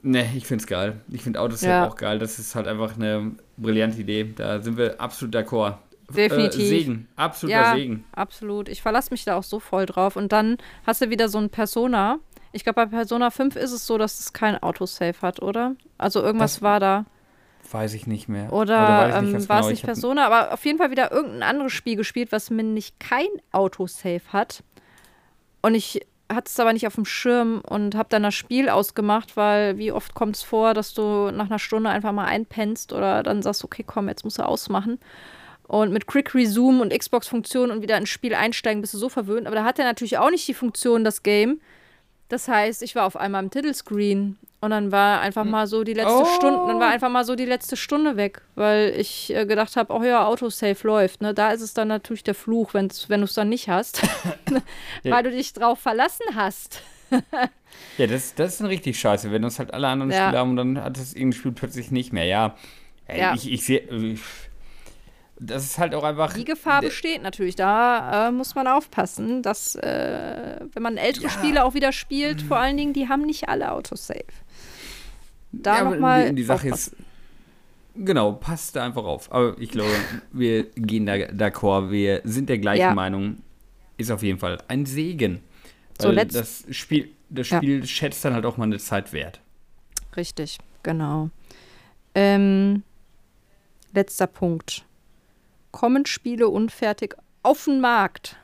Ne, ich find's geil. Ich find Autosave ja. auch geil. Das ist halt einfach eine brillante Idee. Da sind wir absolut d'accord. Definitiv. Äh, Segen, absoluter ja, Segen. Absolut. Ich verlasse mich da auch so voll drauf. Und dann hast du wieder so ein Persona, ich glaube, bei Persona 5 ist es so, dass es kein Autosave hat, oder? Also irgendwas das war da. Weiß ich nicht mehr. Oder, ähm, war es nicht Persona, aber auf jeden Fall wieder irgendein anderes Spiel gespielt, was mir nicht kein Autosave hat. Und ich hatte es aber nicht auf dem Schirm und habe dann das Spiel ausgemacht, weil wie oft kommt es vor, dass du nach einer Stunde einfach mal einpennst oder dann sagst, okay, komm, jetzt musst du ausmachen. Und mit Quick Resume und Xbox-Funktion und wieder ins Spiel einsteigen, bist du so verwöhnt. Aber da hat er natürlich auch nicht die Funktion, das Game, das heißt, ich war auf einmal im Titelscreen und dann war einfach hm. mal so die letzte oh. Stunde, dann war einfach mal so die letzte Stunde weg, weil ich äh, gedacht habe, oh ja, Autosave läuft. Ne? Da ist es dann natürlich der Fluch, wenn's, wenn du es dann nicht hast, ja. weil du dich drauf verlassen hast. ja, das, das ist dann richtig scheiße, wenn das halt alle anderen ja. Spiele haben und dann hat das irgendein Spiel plötzlich nicht mehr. Ja, ja. ich, ich sehe das ist halt auch einfach. Die Gefahr besteht natürlich. Da äh, muss man aufpassen, dass, äh, wenn man ältere ja. Spiele auch wieder spielt, vor allen Dingen, die haben nicht alle Autosave. Da ja, nochmal. Die, die Sache ist. Genau, passt da einfach auf. Aber ich glaube, wir gehen da d'accord. Wir sind der gleichen ja. Meinung. Ist auf jeden Fall ein Segen. Weil so, das Spiel, das Spiel ja. schätzt dann halt auch mal eine Zeit wert. Richtig, genau. Ähm, letzter Punkt kommen Spiele unfertig auf den Markt.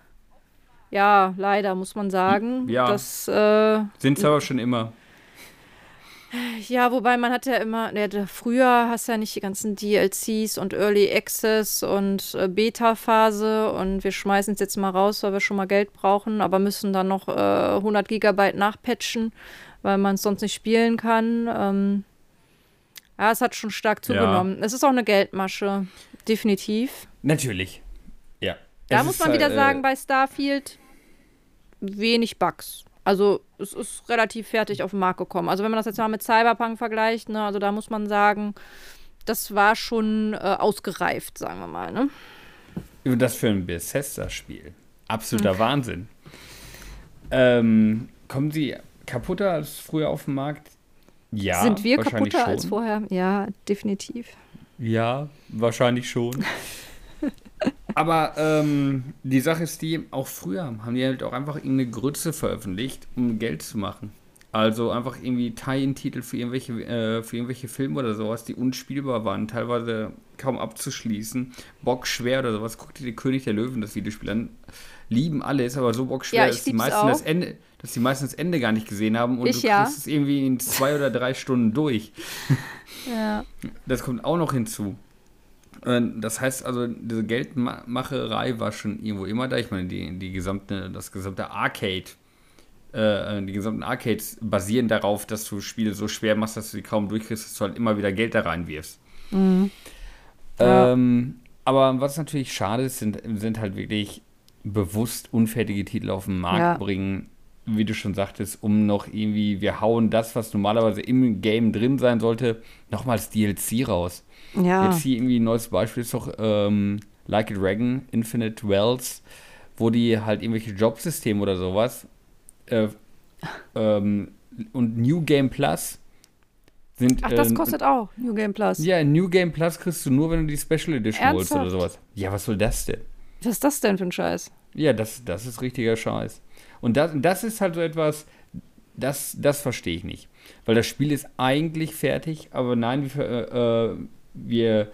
Ja, leider muss man sagen. Ja. Das, äh, Sind es aber schon immer. Ja, wobei man hat ja immer, ja, früher hast du ja nicht die ganzen DLCs und Early Access und äh, Beta-Phase und wir schmeißen es jetzt mal raus, weil wir schon mal Geld brauchen, aber müssen dann noch äh, 100 Gigabyte nachpatchen, weil man es sonst nicht spielen kann. Ähm, ja, es hat schon stark zugenommen. Ja. Es ist auch eine Geldmasche, definitiv. Natürlich. Ja. Da es muss man wieder äh, sagen, bei Starfield wenig Bugs. Also es ist relativ fertig auf den Markt gekommen. Also wenn man das jetzt mal mit Cyberpunk vergleicht, ne, also da muss man sagen, das war schon äh, ausgereift, sagen wir mal, ne? Das für ein Bethesda-Spiel. Absoluter okay. Wahnsinn. Ähm, kommen sie kaputter als früher auf dem Markt? Ja. Sind wir kaputter schon. als vorher? Ja, definitiv. Ja, wahrscheinlich schon. Aber ähm, die Sache ist die, auch früher haben die halt auch einfach irgendeine Grütze veröffentlicht, um Geld zu machen. Also einfach irgendwie Tie-In-Titel für irgendwelche, äh, für irgendwelche Filme oder sowas, die unspielbar waren, teilweise kaum abzuschließen. Bock schwer oder sowas. Guck dir die König der Löwen, das Videospiel an. Lieben alle, ist aber so bockschwer, ja, dass, die meisten das Ende, dass die meisten das Ende gar nicht gesehen haben und ich du ja. kriegst es irgendwie in zwei oder drei Stunden durch. Ja. Das kommt auch noch hinzu. Das heißt also, diese Geldmacherei war schon irgendwo immer da. Ich meine, die, die gesamte, das gesamte Arcade, äh, die gesamten Arcades basieren darauf, dass du Spiele so schwer machst, dass du sie kaum durchkriegst, dass du halt immer wieder Geld da reinwirfst. Mhm. Ähm, aber was natürlich schade ist, sind, sind halt wirklich bewusst unfertige Titel auf den Markt ja. bringen, wie du schon sagtest, um noch irgendwie, wir hauen das, was normalerweise im Game drin sein sollte, nochmals DLC raus. Ja. Jetzt hier irgendwie ein neues Beispiel ist doch ähm, Like a Dragon, Infinite Wells, wo die halt irgendwelche Jobsysteme oder sowas äh, ähm, und New Game Plus Sind, Ach, das äh, kostet auch New Game Plus. Ja, New Game Plus kriegst du nur, wenn du die Special Edition holst oder Ernsthaft? sowas. Ja, was soll das denn? Was ist das denn für ein Scheiß? Ja, das, das ist richtiger Scheiß. Und das, das ist halt so etwas, das, das verstehe ich nicht. Weil das Spiel ist eigentlich fertig, aber nein, wir, ver- äh, wir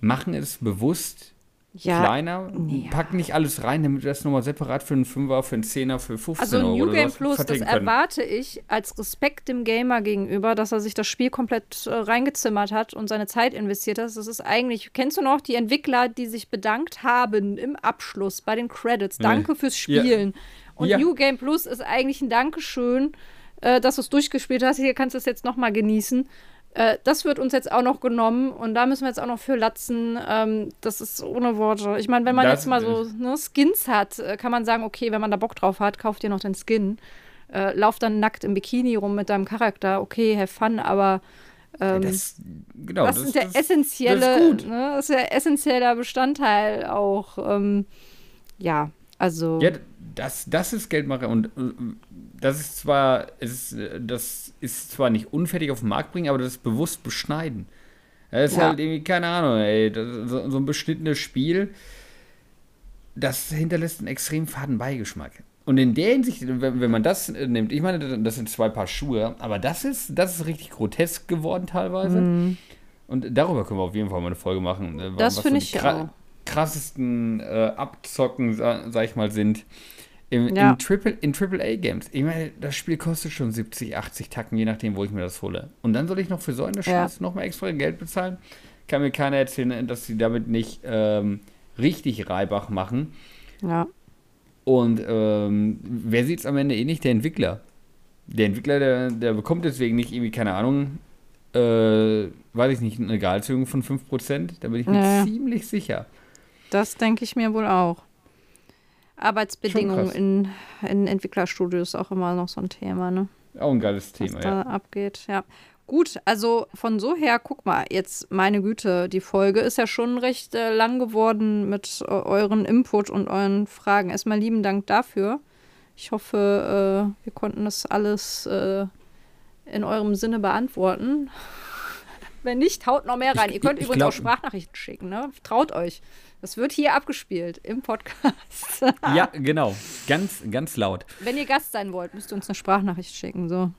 machen es bewusst Ja, kleiner, ja. packen nicht alles rein, damit wir das nochmal separat für einen Fünfer, für einen Zehner, für 15 Also Euro New oder Game Plus, das erwarte ich als Respekt dem Gamer gegenüber, dass er sich das Spiel komplett äh, reingezimmert hat und seine Zeit investiert hat. Das ist eigentlich, kennst du noch die Entwickler, die sich bedankt haben im Abschluss bei den Credits? Danke fürs Ja. Spielen. Und Ja. New Game Plus ist eigentlich ein Dankeschön, äh, dass du es durchgespielt hast. Hier kannst du es jetzt nochmal genießen. Äh, das wird uns jetzt auch noch genommen und da müssen wir jetzt auch noch für latzen. Ähm, das ist ohne Worte. Ich meine, wenn man Das- jetzt mal so ne, Skins hat, äh, kann man sagen, okay, wenn man da Bock drauf hat, kauft ihr noch den Skin. Äh, lauf dann nackt im Bikini rum mit deinem Charakter. Okay, have fun, aber ähm, das, das, ist der das- essentielle, das ist gut. Ne, das ist der essentieller Bestandteil auch. Ähm, ja, also Ja, das, das ist Geldmacher und äh, das ist zwar, ist, äh, das ist zwar nicht unfertig auf den Markt bringen, aber das ist bewusst beschneiden. Das ist Ja. halt irgendwie, keine Ahnung, ey, das, so, so ein beschnittenes Spiel, das hinterlässt einen extrem faden Beigeschmack. Und in der Hinsicht, wenn, wenn man das äh, nimmt, ich meine, das sind zwei Paar Schuhe, aber das ist, das ist richtig grotesk geworden teilweise. Und darüber können wir auf jeden Fall mal eine Folge machen. Mhm. Das finde die ich auch. krassesten äh, Abzocken, sa sag ich mal, sind im, Ja. in, Triple, in AAA-Games. Ich meine, das Spiel kostet schon 70, 80 Tacken, je nachdem, wo ich mir das hole. Und dann soll ich noch für so eine Ja. Scheiße nochmal extra Geld bezahlen? Kann mir keiner erzählen, dass sie damit nicht ähm, richtig Reibach machen. ja. Und ähm, wer sieht es am Ende eh nicht? Der Entwickler. Der Entwickler, der, der bekommt deswegen nicht irgendwie, keine Ahnung, äh, weiß ich nicht, eine Gehaltserhöhung von 5%. Da bin ich mir Ja. ziemlich sicher. Das denke ich mir wohl auch. Arbeitsbedingungen in, in Entwicklerstudios auch immer noch so ein Thema, ne? Auch ein geiles Was Thema, da ja. abgeht, ja. Gut, also von so her, guck mal, jetzt meine Güte, die Folge ist ja schon recht äh, lang geworden mit äh, euren Input und euren Fragen. Erstmal lieben Dank dafür. Ich hoffe, äh, wir konnten das alles äh, in eurem Sinne beantworten. Wenn nicht, haut noch mehr rein. Ich- Ihr könnt übrigens glaub- auch Sprachnachrichten schicken, ne? Traut euch. Das wird hier abgespielt im Podcast. Ja, genau. Ganz, ganz laut. Wenn ihr Gast sein wollt, müsst ihr uns eine Sprachnachricht schicken. So.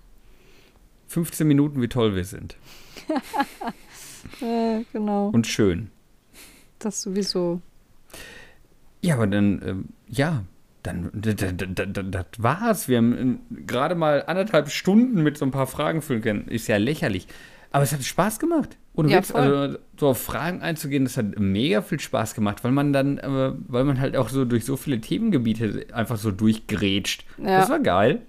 15 Minuten, wie toll wir sind. Äh, genau. Und schön. Das sowieso. Ja, aber dann, ähm, ja, dann, das war's. Wir haben äh, gerade mal anderthalb Stunden mit so ein paar Fragen füllen können. Ist ja lächerlich. Aber es hat Spaß gemacht. Ohne Ja, Witz, also so auf Fragen einzugehen, das hat mega viel Spaß gemacht, weil man dann, äh, weil man halt auch so durch so viele Themengebiete einfach so durchgrätscht. Ja. Das war geil.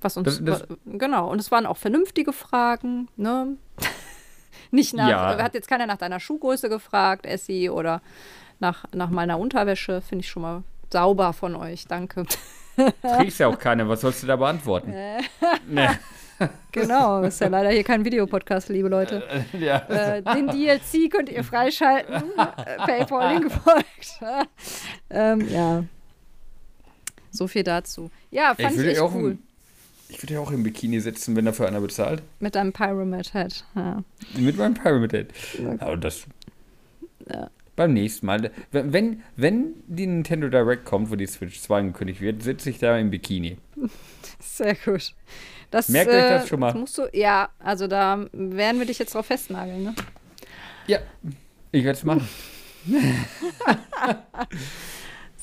Was uns. Das- das- genau. Und es waren auch vernünftige Fragen, ne? Nicht nach, Ja. hat jetzt keiner nach deiner Schuhgröße gefragt, Essi, oder nach, nach meiner Unterwäsche. Finde ich schon mal sauber von euch. Danke. Kriegst ja auch keine, was sollst du da beantworten? nee. genau, ist ja leider hier kein Videopodcast, liebe Leute. ja. äh, den DLC könnt ihr freischalten. äh, PayPal-Link folgt. ähm, ja. So viel dazu. Ja, fand Ich ich, echt ja auch, cool. im, ich würde ja auch im Bikini sitzen, wenn dafür einer bezahlt. Mit deinem Pyramid Head. Ja. Mit meinem Pyramid Head. Aber das. Beim nächsten Mal. Wenn, wenn, wenn die Nintendo Direct kommt, wo die Switch 2 angekündigt wird, sitze ich da im Bikini. Sehr gut. Das, Merkt euch das schon mal. musst du, ja, also da werden wir dich jetzt drauf festnageln, ne? Ja, ich werde es machen.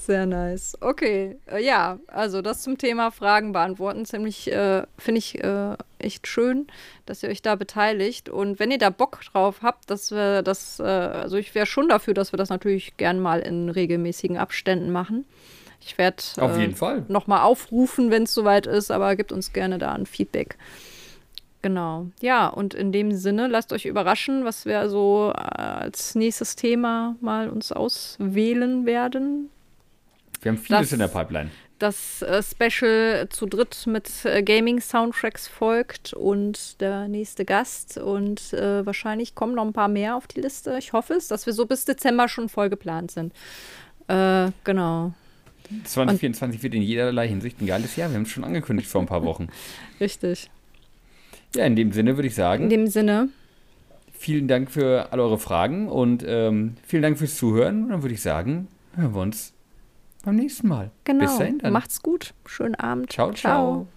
Sehr nice. Okay, äh, ja, also das zum Thema Fragen beantworten. Ziemlich, äh, finde ich äh, echt schön, dass ihr euch da beteiligt. Und wenn ihr da Bock drauf habt, dass wir das, äh, also ich wäre schon dafür, dass wir das natürlich gern mal in regelmäßigen Abständen machen. Ich werde Auf jeden Fall. nochmal aufrufen, wenn es soweit ist, aber gebt uns gerne da ein Feedback. Genau. Ja, und in dem Sinne, lasst euch überraschen, was wir so äh, als nächstes Thema mal uns auswählen werden. Wir haben vieles Das- in der Pipeline. Das äh, Special zu dritt mit äh, Gaming-Soundtracks folgt und der nächste Gast. Und äh, wahrscheinlich kommen noch ein paar mehr auf die Liste. Ich hoffe es, dass wir so bis Dezember schon voll geplant sind. Äh, genau. 2024 wird in jederlei Hinsicht ein geiles Jahr. Wir haben es schon angekündigt vor ein paar Wochen. Richtig. Ja, in dem Sinne würde ich sagen. In dem Sinne. Vielen Dank für all eure Fragen und ähm, vielen Dank fürs Zuhören. Und dann würde ich sagen, hören wir uns beim nächsten Mal. Genau. Bis dahin dann. Macht's gut. Schönen Abend. ciao. ciao. ciao.